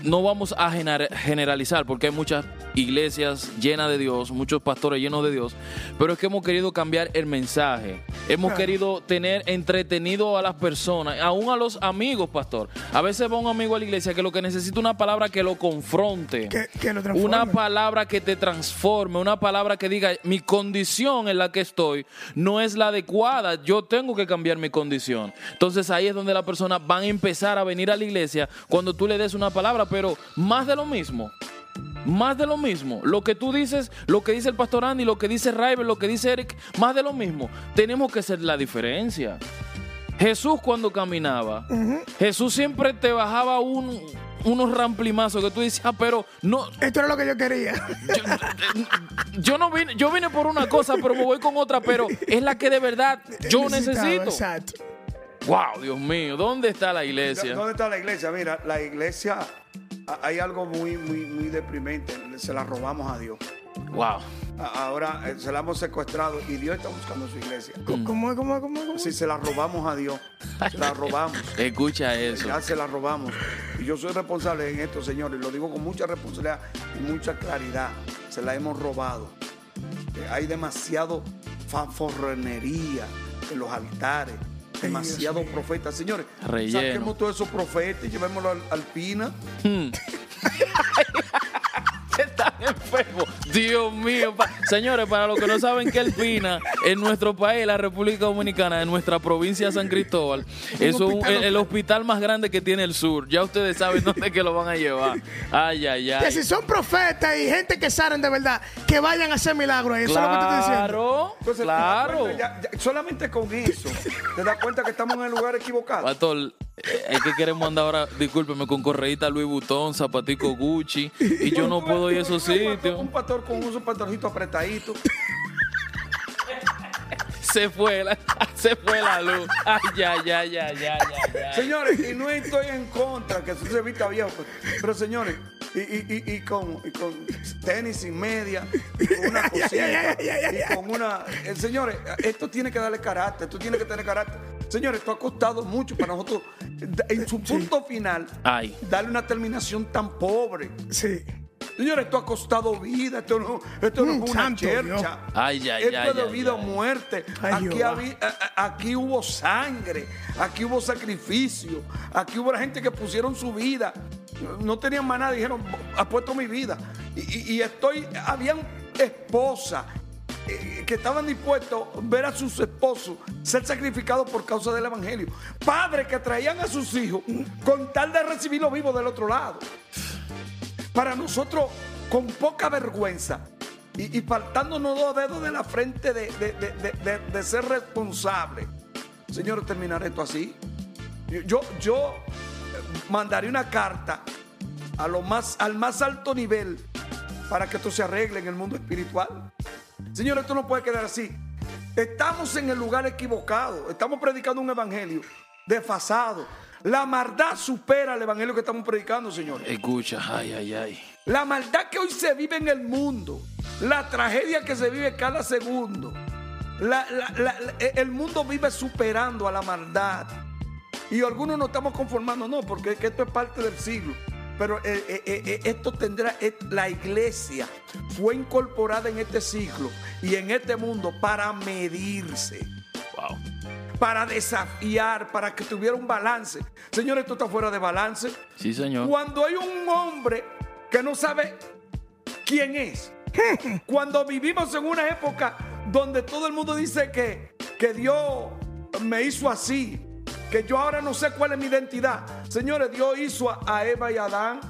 B: no vamos a gener- generalizar porque hay muchas iglesias llenas de Dios, muchos pastores llenos de Dios, pero es que hemos querido cambiar el mensaje. Hemos
A: Claro.
B: querido tener entretenido a las personas, aún a los amigos, pastor. A veces va un amigo a la iglesia que lo que necesita una palabra que lo confronte.
A: Que, que lo transforme.
B: Una palabra que te transforme, una palabra que diga, mi condición en la que estoy no es la adecuada, yo tengo que cambiar mi condición. Entonces ahí es donde la persona va a empezar a venir a la iglesia cuando tú le des una palabra, pero más de lo mismo. Más de lo mismo. Lo que tú dices, lo que dice el pastor Andy, lo que dice Raiber, lo que dice Eric, más de lo mismo. Tenemos que ser la diferencia. Jesús cuando caminaba, Jesús siempre te bajaba un, unos ramplimazos que tú dices, ah, pero no,
A: Esto era lo que yo quería.
B: yo no vine, yo vine por una cosa, pero me voy con otra, pero es la que de verdad yo necesito.
A: Exacto.
B: Wow, Dios mío, ¿dónde está la iglesia?
C: ¿Dónde está la iglesia? Mira, la iglesia, hay algo muy, muy, muy deprimente. Se la robamos a Dios.
B: Wow.
C: Ahora eh, se la hemos secuestrado y Dios está buscando su iglesia.
B: Mm.
A: ¿Cómo es? ¿Cómo es? ¿Cómo? ¿Cómo?
C: Si se la robamos a Dios, se la robamos.
B: Escucha eso.
C: Ya se la robamos. Y yo soy responsable en esto, señores. Lo digo con mucha responsabilidad y mucha claridad. Se la hemos robado. Eh, Hay demasiado fanforrenería en los altares. Demasiado profetas. Señores,
B: Relleno.
C: saquemos todos esos profetas y llevémoslo al, al Pina.
B: Están enfermos. Dios mío. Pa- Señores, para los que no saben que el PINA en nuestro país, la República Dominicana, en nuestra provincia de San Cristóbal, es un-
A: hospital
B: el, el hospital más grande que tiene el sur. Ya ustedes saben dónde que lo van a llevar. Ay, ay,
A: Que
B: ay.
A: si son profetas y gente que saben de verdad, que vayan a hacer milagros. Eso es lo que te estoy diciendo.
B: Claro,
C: Entonces,
B: claro.
C: cuenta, ya- ya- solamente con eso, te das cuenta que estamos en el lugar equivocado.
B: Pastor, eh, es que queremos andar ahora, discúlpeme, con correíta Louis Vuitton, zapatico Gucci, y yo no puedo ir a esos
C: Un pastor-
B: sitios.
C: Un pastor con un pastorcito apretadito.
B: Se fue la, se fue la luz. Ay, ya, ya, ya, ya, ya, ya.
C: Señores, y no estoy en contra que eso se vista viejo, pues, pero señores, y, y- y- y con, y con tenis y media, y con una cosita, y con una. eh, señores, esto tiene que darle carácter, esto tiene que tener carácter. Señores, esto ha costado mucho para nosotros, en su punto final,
B: Ay.
C: darle una terminación tan pobre.
A: Sí.
C: Señores, esto ha costado vida, esto no, esto no
A: Mm,
C: es una chercha.
B: Ay, ay,
C: esto
B: ay,
C: es de vida o muerte.
A: Ay,
C: aquí,
A: Jehová.
C: habí- a- a- aquí hubo sangre, aquí hubo sacrificio, aquí hubo la gente que pusieron su vida. No tenían más nada, dijeron, apuesto mi vida. Y, y- y estoy, habían esposas eh, que estaban dispuestos a ver a sus esposos ser sacrificados por causa del evangelio. Padres que traían a sus hijos con tal de recibirlo vivo del otro lado. Para nosotros, con poca vergüenza y, y faltándonos dos dedos de la frente de, de- de- de- ser responsable. Señores, terminar esto así. Yo, yo mandaré una carta a lo más, al más alto nivel para que esto se arregle en el mundo espiritual. Señores, esto no puede quedar así. Estamos en el lugar equivocado. Estamos predicando un evangelio desfasado. La maldad supera el evangelio que estamos predicando, señores.
B: Escucha, ay, ay, ay.
C: La maldad que hoy se vive en el mundo, la tragedia que se vive cada segundo, la- la- la- la- el mundo vive superando a la maldad. Y algunos no estamos conformando, no, porque es que esto es parte del siglo. Pero eh, eh, eh, esto tendrá, eh, la iglesia fue incorporada en este siglo y en este mundo para medirse. Para desafiar, para que tuviera un balance. Señores, esto está fuera de balance.
B: Sí, señor.
C: Cuando hay un hombre que no sabe quién es, cuando vivimos en una época donde todo el mundo dice que, que Dios me hizo así, que yo ahora no sé cuál es mi identidad. Señores, Dios hizo a, Eva y a Adán,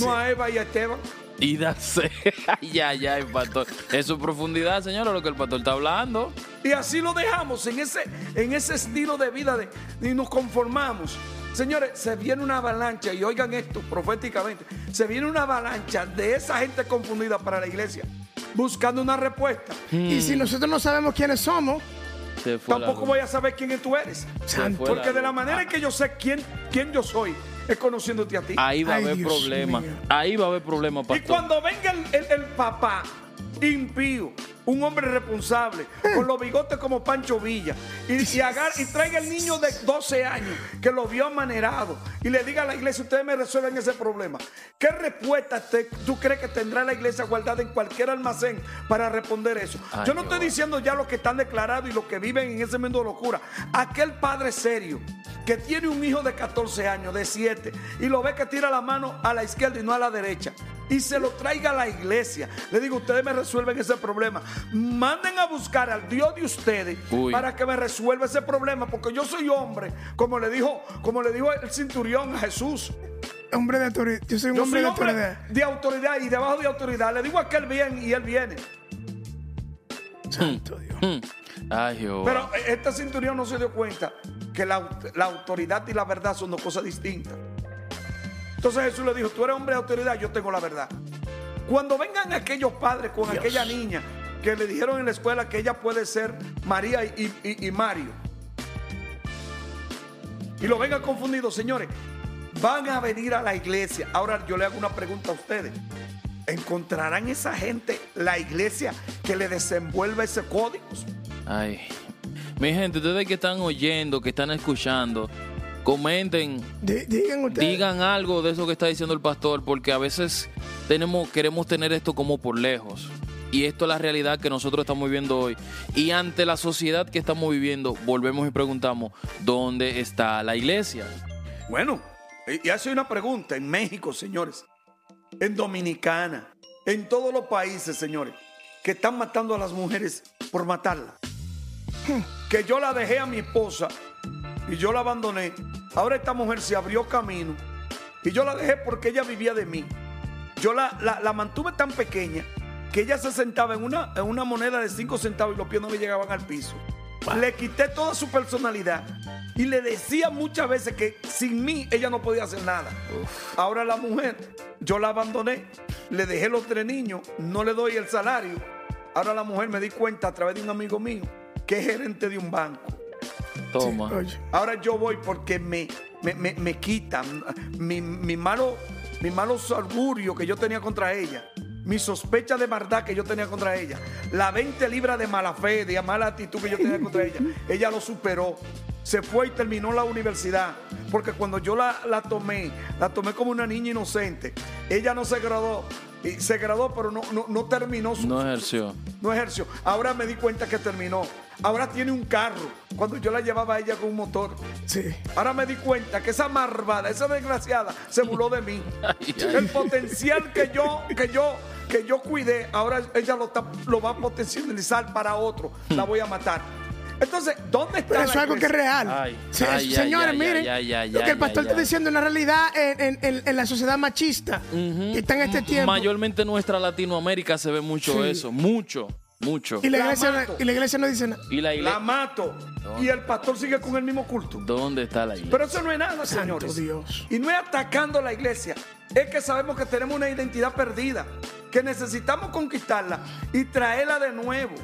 C: no a Eva y a Esteban.
B: Y darse. Ay, ay, ay, pastor. Es profundidad, señor, lo que el pastor está hablando.
C: Y así lo dejamos en ese, en ese estilo de vida de, y nos conformamos. Señores, se viene una avalancha, y oigan esto proféticamente, se viene una avalancha de esa gente confundida para la iglesia, buscando una respuesta.
A: Y si nosotros no sabemos quiénes somos,
C: Tampoco voy a saber quién tú eres. Porque de la manera en que yo sé quién, quién yo soy, es conociéndote a ti.
B: Ahí va a haber
A: Dios
B: problema.
A: mío.
B: Ahí va a haber problema,
C: Y
B: pastor.
C: cuando venga el, el- el papá impío, un hombre responsable, con los bigotes como Pancho Villa, y, y, agar- y traiga el niño de 12 años que lo vio amanerado y le diga a la iglesia, ustedes me resuelven ese problema. ¿Qué respuesta te- tú crees que tendrá la iglesia guardada en cualquier almacén para responder eso?
B: Ay,
C: Yo no
B: Jehová.
C: estoy diciendo ya los que están declarados y los que viven en ese mundo de locura. Aquel padre serio que tiene un hijo de 14 años, de 7, y lo ve que tira la mano a la izquierda y no a la derecha, y se lo traiga a la iglesia. Le digo, ustedes me resuelven ese problema. Manden a buscar al Dios de ustedes
B: Uy.
C: para que me resuelva ese problema, porque yo soy hombre, como le dijo, como le dijo el centurión a Jesús.
A: hombre de autoridad. Yo soy un
C: Yo
A: hombre
C: soy
A: de
C: hombre
A: autoridad.
C: de autoridad y debajo de autoridad. Le digo a aquel bien y él viene.
A: Santo Dios.
B: Hmm. Ay, Jehová.
C: Pero este centurión no se dio cuenta que la, la autoridad y la verdad son dos cosas distintas. Entonces Jesús le dijo, tú eres hombre de autoridad, yo tengo la verdad. Cuando vengan aquellos padres con
A: Dios.
C: aquella niña que le dijeron en la escuela que ella puede ser María y, y- y Mario, y lo vengan confundidos, señores, van a venir a la iglesia. Ahora yo le hago una pregunta a ustedes. ¿Encontrarán esa gente la iglesia que le desenvuelva ese código?
B: Ay. Mi gente, ustedes que están oyendo, que están escuchando, comenten,
A: Di- digan ustedes.
B: digan algo de eso que está diciendo el pastor, porque a veces tenemos, queremos tener esto como por lejos. Y esto es la realidad que nosotros estamos viviendo hoy. Y ante la sociedad que estamos viviendo, volvemos y preguntamos, ¿dónde está la iglesia?
C: Bueno, y hace una pregunta en México, señores, en Dominicana, en todos los países, señores, que están matando a las mujeres por matarla. Que yo la dejé a mi esposa y yo la abandoné. Ahora esta mujer se abrió camino y yo la dejé porque ella vivía de mí. Yo la, la- la mantuve tan pequeña que ella se sentaba en una, en una moneda de 5 centavos y los pies no le llegaban al piso. Le quité toda su personalidad y le decía muchas veces que sin mí ella no podía hacer nada. Ahora la mujer, yo la abandoné, le dejé los tres niños, no le doy el salario. Ahora la mujer me di cuenta a través de un amigo mío que es gerente de un banco.
B: Toma.
C: Ahora yo voy porque me, me, me- me quitan mi, mi malo, mi malos augurios que yo tenía contra ella, mi sospecha de maldad que yo tenía contra ella, la 20 libras de mala fe, de mala actitud que yo tenía contra ella, ella lo superó. Se fue y terminó la universidad. Porque cuando yo la, la tomé, la tomé como una niña inocente. ella no se graduó. Y se graduó, pero no, no, no terminó su.
B: No ejerció.
C: No ejerció. Ahora me di cuenta que terminó. Ahora tiene un carro. Cuando yo la llevaba a ella con un motor.
A: Sí.
C: Ahora me di cuenta que esa marvada, esa desgraciada, se burló de mí.
B: Ay, ay.
C: El potencial que yo, que yo, que yo cuidé, ahora ella lo, está- lo va a potencializar para otro. La voy a matar. Entonces, ¿dónde está
A: Pero eso es algo que es real.
B: Ay, ay,
A: señores,
B: ay,
A: miren,
B: ay, ay,
A: lo que el pastor
B: ay,
A: está diciendo es una realidad en, en- en- en la sociedad machista que está en este tiempo.
B: Mayormente en nuestra Latinoamérica se ve mucho
A: Sí.
B: eso. Mucho, mucho.
A: Y la,
C: La
A: iglesia,
C: mato.
A: y la iglesia no dice nada.
B: Y la
C: La
B: iglesia.
C: mato. Y el pastor sigue con el mismo culto.
B: ¿Dónde está la iglesia?
C: Pero eso no es nada, señores.
A: Dios.
C: Y no es atacando a la iglesia. Es que sabemos que tenemos una identidad perdida. Que necesitamos conquistarla y traerla de nuevo.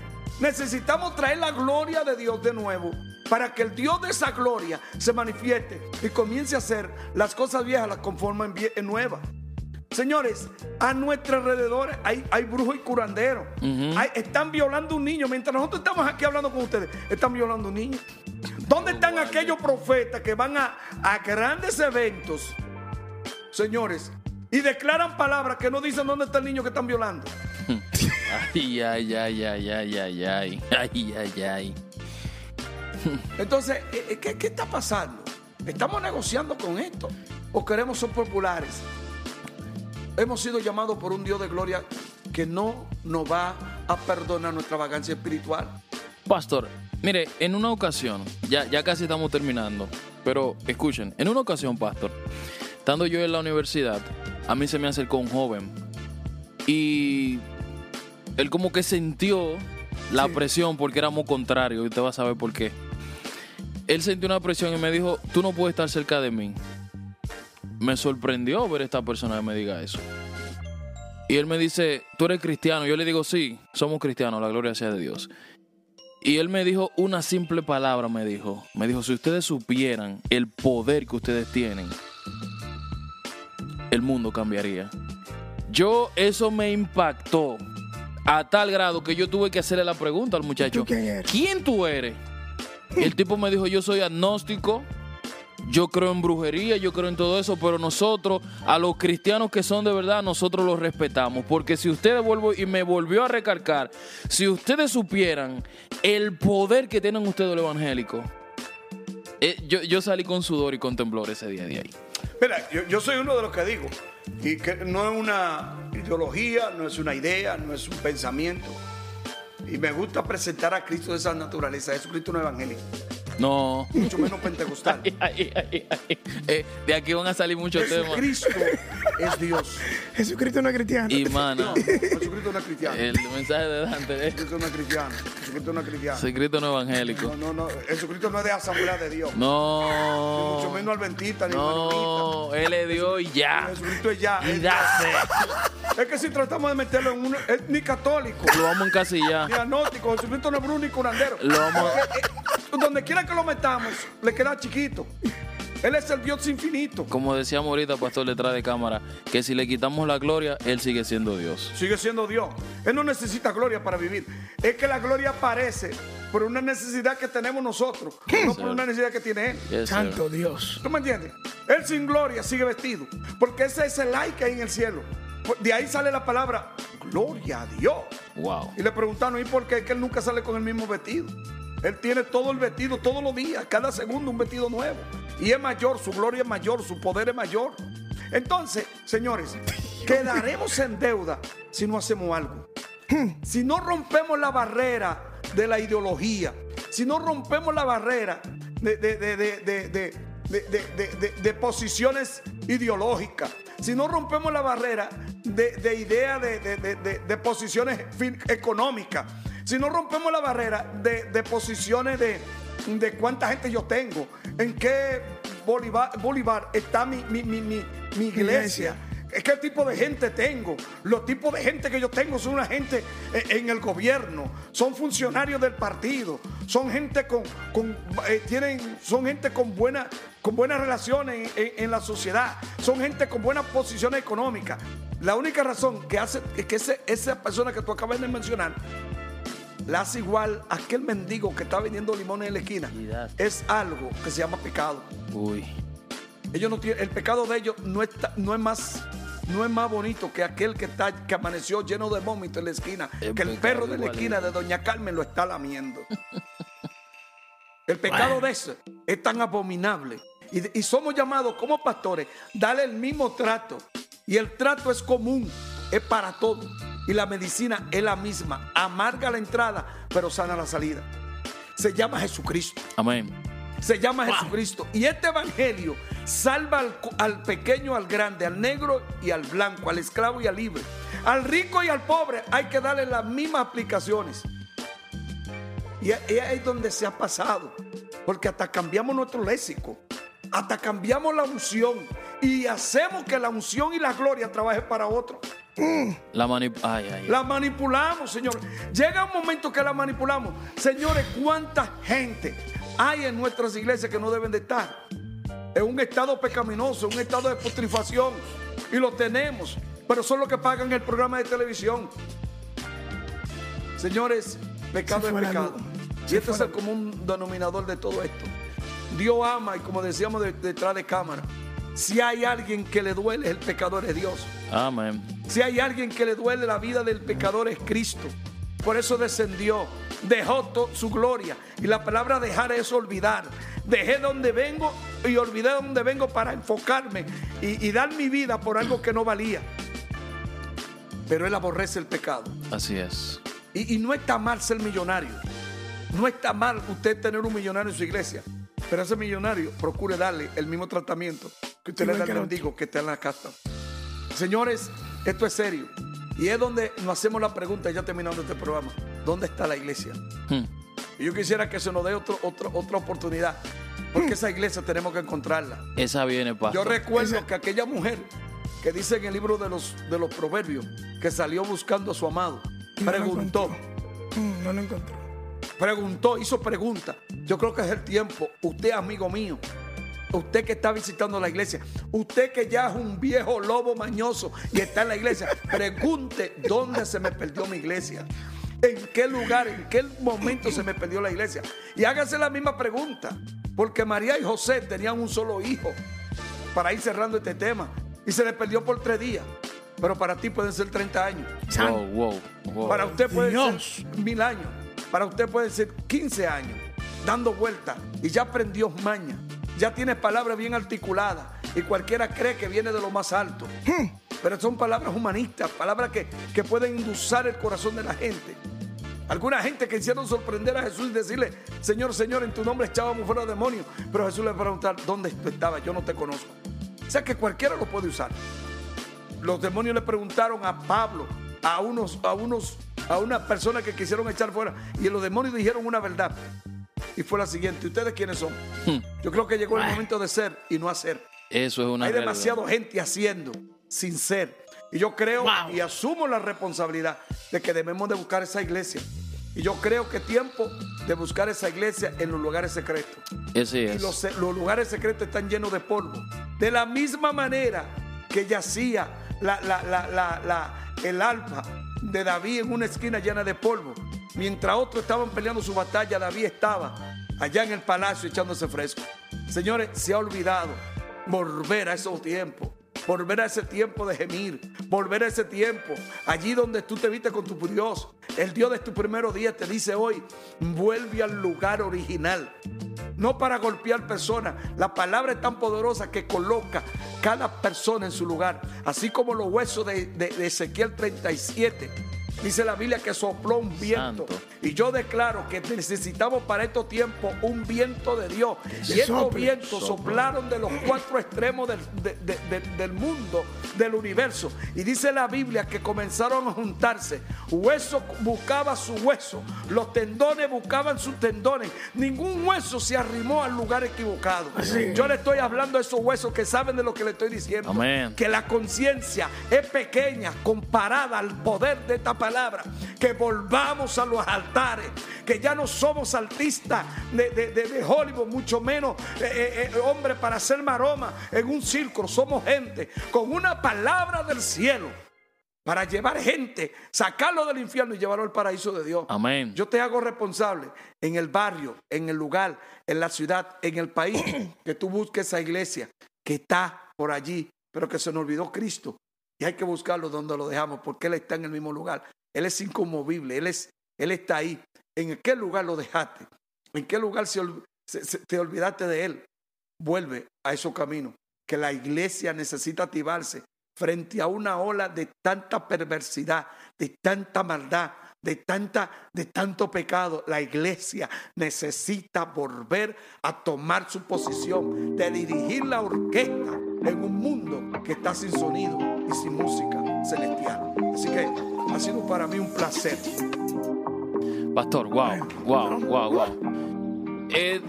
C: Necesitamos traer la gloria de Dios de nuevo. Para que el Dios de esa gloria se manifieste y comience a hacer las cosas viejas, las conforma en, vie- en nuevas. Señores, a nuestro alrededor hay, hay brujos y curanderos. Hay- están violando un niño. Mientras nosotros estamos aquí hablando con ustedes, están violando un niño. ¿Dónde están aquellos profetas que van a, a grandes eventos, señores, y declaran palabras que no dicen dónde está el niño que están violando?
B: Ay, ay, ay, ay, ay, ay, ay. Ay, ay, ay.
C: Entonces, eh, eh, ¿qué, qué está pasando? ¿Estamos negociando con esto? ¿O queremos ser populares? Hemos sido llamados por un Dios de gloria que no nos va a perdonar nuestra vagancia espiritual.
B: Pastor, mire, en una ocasión, ya, ya casi estamos terminando, pero escuchen, en una ocasión, Pastor, estando yo en la universidad, a mí se me acercó un joven y él como que sintió la presión porque éramos contrarios y usted va a saber por qué. Él sintió una presión y me dijo, tú no puedes estar cerca de mí. Me sorprendió ver esta persona que me diga eso. Y él me dice, tú eres cristiano. Yo le digo, sí, somos cristianos, la gloria sea de Dios. Y él me dijo una simple palabra, me dijo. Me dijo, si ustedes supieran el poder que ustedes tienen, el mundo cambiaría. Yo, eso me impactó a tal grado que yo tuve que hacerle la pregunta al muchacho.
A: ¿Tú quién eres?
B: ¿Quién tú eres? El tipo me dijo, yo soy agnóstico, yo creo en brujería, yo creo en todo eso, pero nosotros, a los cristianos que son de verdad, nosotros los respetamos. Porque si ustedes vuelvo y me volvió a recalcar, si ustedes supieran el poder que tienen ustedes los evangélicos, eh, yo, yo salí con sudor y con temblor ese día de ahí.
C: Mira, yo, yo soy uno de los que digo, y que no es una ideología, no es una idea, no es un pensamiento. Y me gusta presentar a Cristo de esa naturaleza. Jesucristo no es evangélico,
B: No.
C: mucho menos pentecostal.
B: Ay, ay, ay, ay. Eh, de aquí van a salir muchos temas.
C: Jesucristo es Dios.
A: Jesucristo no es cristiano.
B: Y mana,
C: No, Jesucristo no es cristiano.
B: el mensaje de Dante es
C: Jesucristo no es cristiano. Jesucristo no es cristiano.
B: Cristo no evangélico.
C: No, no, no. Jesucristo no es de Asamblea de Dios.
B: No.
C: Mucho menos adventista ni.
B: No, él le dio y ya.
C: Jesucristo es ya.
B: Y
C: es-
B: dase.
C: Es que si tratamos de meterlo en uno, es ni católico,
B: Lo vamos a encasillar.
C: ni agnóstico. Jesucristo no es brujo ni curandero.
B: Lo vamos a-
C: Eh, eh, Donde quiera que lo metamos, le queda chiquito. Él es el Dios infinito.
B: Como decíamos ahorita, pastor detrás de cámara, que si le quitamos la gloria, él sigue siendo Dios.
C: Sigue siendo Dios. Él no necesita gloria para vivir. Es que la gloria aparece por una necesidad que tenemos nosotros, no por una necesidad que tiene Él.
B: Yes, sir.
A: Santo Dios.
C: ¿Tú me entiendes? Él sin gloria sigue vestido. Porque ese es el like que hay en el cielo. De ahí sale la palabra gloria a Dios.
B: Wow.
C: Y le preguntaron, ¿y por qué? Es que él nunca sale con el mismo vestido. Él tiene todo el vestido todos los días, cada segundo un vestido nuevo. Y es mayor, su gloria es mayor, su poder es mayor. Entonces, señores, quedaremos en deuda si no hacemos algo. Si no rompemos la barrera de la ideología, si no rompemos la barrera de, de, de, de posiciones ideológicas, si no rompemos la barrera de, ideas, de, posiciones económicas, si no rompemos la barrera de, de posiciones de, de cuánta gente yo tengo, en qué Bolívar, Bolívar está mi, mi- mi- mi- mi iglesia. ¿Qué tipo de gente tengo? Los tipos de gente que yo tengo son una gente eh, en el gobierno, son funcionarios del partido, son gente con, con, eh, tienen, son gente con, buena, con buenas relaciones en, en- en la sociedad, son gente con buenas posiciones económicas. La única razón que hace es que ese- esa persona que tú acabas de mencionar la hace igual a aquel mendigo que está vendiendo limones en la esquina. Es algo que se llama pecado.
B: Uy.
C: Ellos no tienen, el pecado de ellos no, está, no es más no es más bonito que aquel que, está, que amaneció lleno de vómito en la esquina,
B: El
C: que el perro de la esquina de Doña Carmen lo está lamiendo. El pecado de ese es tan abominable. Y, y somos llamados como pastores, darle el mismo trato. Y el trato es común, es para todos. Y la medicina es la misma. Amarga la entrada, pero sana la salida. Se llama Jesucristo.
B: Amén.
C: Se llama Jesucristo. Y este evangelio salva al, pequeño, al grande, al negro y al blanco, al esclavo y al libre. Al rico y al pobre hay que darle las mismas aplicaciones. Y es es ahí donde se ha pasado. Porque hasta cambiamos nuestro léxico. Hasta cambiamos la unción. Y hacemos que la unción y la gloria trabaje para otro.
B: La manip ay, ay, ay.
C: La manipulamos, señor. Llega un momento que la manipulamos. Señores, ¿cuánta gente hay en nuestras iglesias que no deben de estar? En un estado pecaminoso, en un estado de putrifación. Y lo tenemos. Pero son los que pagan el programa de televisión. Señores, pecado es pecado. Y este es el común denominador de todo esto. Dios ama y como decíamos de- detrás de cámara, si hay alguien que le duele, el pecador es Dios.
B: Amén.
C: Si hay alguien que le duele la vida del pecador es Cristo. Por eso descendió, dejó su gloria. Y la palabra dejar es olvidar. Dejé donde vengo y olvidé donde vengo para enfocarme y, y dar mi vida por algo que no valía. Pero él aborrece el pecado.
B: Así es.
C: Y, y no está mal ser millonario. No está mal usted tener un millonario en su iglesia. Pero ese millonario procure darle el mismo tratamiento que usted le da al mendigo que está en la casa. Señores, esto es serio. Y es donde nos hacemos la pregunta, ya terminando este programa. ¿Dónde está la iglesia?
B: Hmm.
C: Y yo quisiera que se nos dé otro, otro- otra oportunidad. Porque esa iglesia tenemos que encontrarla.
B: Esa viene,
C: Yo
B: pastor.
C: recuerdo
A: Ese-
C: que aquella mujer que dice en el libro de los, de los proverbios que salió buscando a su amado,
A: No
C: preguntó.
A: Mm, no lo encontró.
C: Preguntó, hizo pregunta. Yo creo que es el tiempo. Usted, amigo mío, usted que está visitando la iglesia, usted que ya es un viejo lobo mañoso y está en la iglesia, pregunte dónde se me perdió mi iglesia. ¿En qué lugar, en qué momento se me perdió la iglesia? Y hágase la misma pregunta, porque María y José tenían un solo hijo, para ir cerrando este tema, y se le perdió por tres días, pero para ti pueden ser 30 años.
B: Wow, wow, wow.
C: Para usted puede
A: Dios.
C: ser mil años. Para usted puede ser 15 años. Dando vueltas. Y ya aprendió maña. Ya tiene palabras bien articuladas. Y cualquiera cree que viene de lo más alto. Pero son palabras humanistas. Palabras que, que pueden indulzar el corazón de la gente. Alguna gente que hicieron sorprender a Jesús y decirle, Señor, Señor, en tu nombre echábamos fuera demonios. Pero Jesús le preguntar, ¿dónde tú estabas? Yo no te conozco. O sea que cualquiera lo puede usar los demonios le preguntaron a Pablo, a unos, a unos, a unas personas que quisieron echar fuera, y los demonios dijeron una verdad. Y fue la siguiente: ¿Ustedes quiénes son? Yo creo que llegó el momento de ser y no hacer.
B: Eso es una
C: Hay
B: realidad.
C: demasiada gente haciendo sin ser. Y yo creo y asumo la responsabilidad de que debemos de buscar esa iglesia. Y yo creo que es tiempo de buscar esa iglesia en los lugares secretos.
B: Ese
C: Y
B: es.
C: los, los lugares secretos están llenos de polvo. De la misma manera que yacía la, la- la- la- la- el alma de David en una esquina llena de polvo. Mientras otros estaban peleando su batalla, David estaba allá en el palacio echándose fresco. Señores, se ha olvidado volver a esos tiempos. Volver a ese tiempo de gemir, volver a ese tiempo, allí donde tú te viste con tu Dios. El Dios de tu primeros días te dice hoy, vuelve al lugar original no para golpear personas. La palabra es tan poderosa que coloca cada persona en su lugar. Así como los huesos de, de- de Ezequiel 37. Dice la Biblia que sopló un viento.
B: Santo.
C: Y yo declaro que necesitamos para estos tiempos un viento de Dios. y estos
A: sople,
C: vientos soplaron de los cuatro extremos del, de- de- de- del mundo, del universo. Y dice la Biblia que comenzaron a juntarse. Hueso buscaba su hueso. Los tendones buscaban sus tendones. Ningún hueso se arrimó al lugar equivocado. Yo le estoy hablando a esos huesos que saben de lo que le estoy diciendo.
B: Amén.
C: Que la conciencia es pequeña comparada al poder de esta palabra. Que volvamos a los altares. Que ya no somos artistas de, de- de- de Hollywood, mucho menos eh, eh, eh, hombre para hacer maroma en un círculo. Somos gente con una palabra del cielo. Para llevar gente, sacarlo del infierno y llevarlo al paraíso de Dios.
B: Amén.
C: Yo te hago responsable en el barrio, en el lugar, en la ciudad, en el país, que tú busques esa iglesia que está por allí, pero que se nos olvidó Cristo. y hay que buscarlo donde lo dejamos porque Él está en el mismo lugar. Él es inconmovible, Él, es, él está ahí. ¿En qué lugar lo dejaste? ¿En qué lugar te olvidaste de Él? Vuelve a esos caminos, que la iglesia necesita activarse frente a una ola de tanta perversidad, de tanta maldad, de, tanta, de tanto pecado, la iglesia necesita volver a tomar su posición de dirigir la orquesta en un mundo que está sin sonido y sin música celestial. Así que ha sido para mí un placer.
B: Pastor, wow, wow, wow, wow. Eh,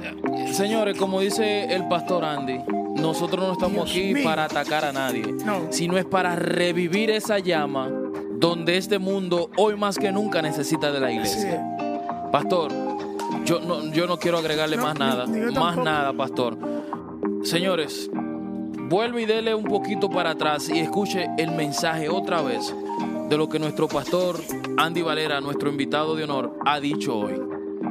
B: señores, como dice el pastor Andy, nosotros no estamos aquí para atacar a nadie, sino es para revivir esa llama donde este mundo hoy más que nunca necesita de la iglesia. Pastor, yo no, yo no quiero agregarle más nada, más nada, pastor. Señores, vuelve y dele un poquito para atrás y escuche el mensaje otra vez de lo que nuestro pastor Andy Valera, nuestro invitado de honor, ha dicho hoy.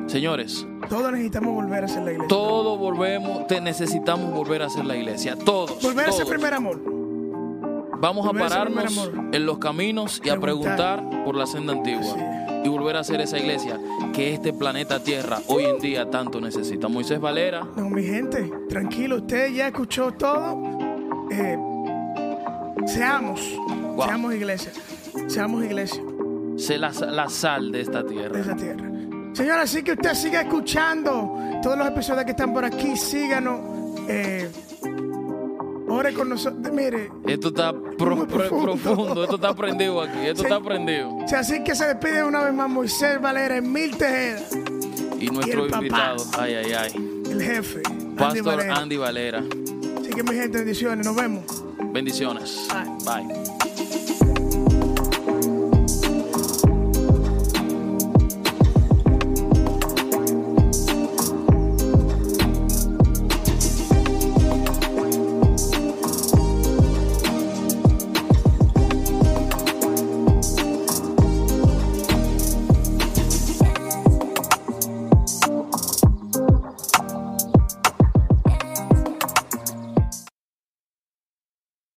B: Señores,
A: todos necesitamos volver a ser la iglesia.
B: Todos volvemos, te necesitamos volver a ser la iglesia. Todos.
A: Volver a ser primer amor.
B: Vamos a pararnos en los caminos y a preguntar por la senda antigua. Y volver a ser esa iglesia que este planeta Tierra hoy en día tanto necesita. Moisés Valera.
A: No, mi gente, tranquilo, usted ya escuchó todo. Eh, seamos, seamos iglesia. Seamos iglesia.
B: Sé la, sal de esta tierra.
A: De esta tierra. Señora, así que usted siga escuchando todos los episodios que están por aquí. Síganos. Eh, Ore con nosotros. Mire.
B: Esto está profundo. Esto está prendido aquí. Esto está prendido.
A: así que se despide una vez más Moisés Valera en Mil Tejeda.
B: Y nuestro invitado. Ay, ay, ay.
A: El jefe.
B: Pastor Andy Valera.
A: Así que mi gente, bendiciones. Nos vemos.
B: Bendiciones. Bye.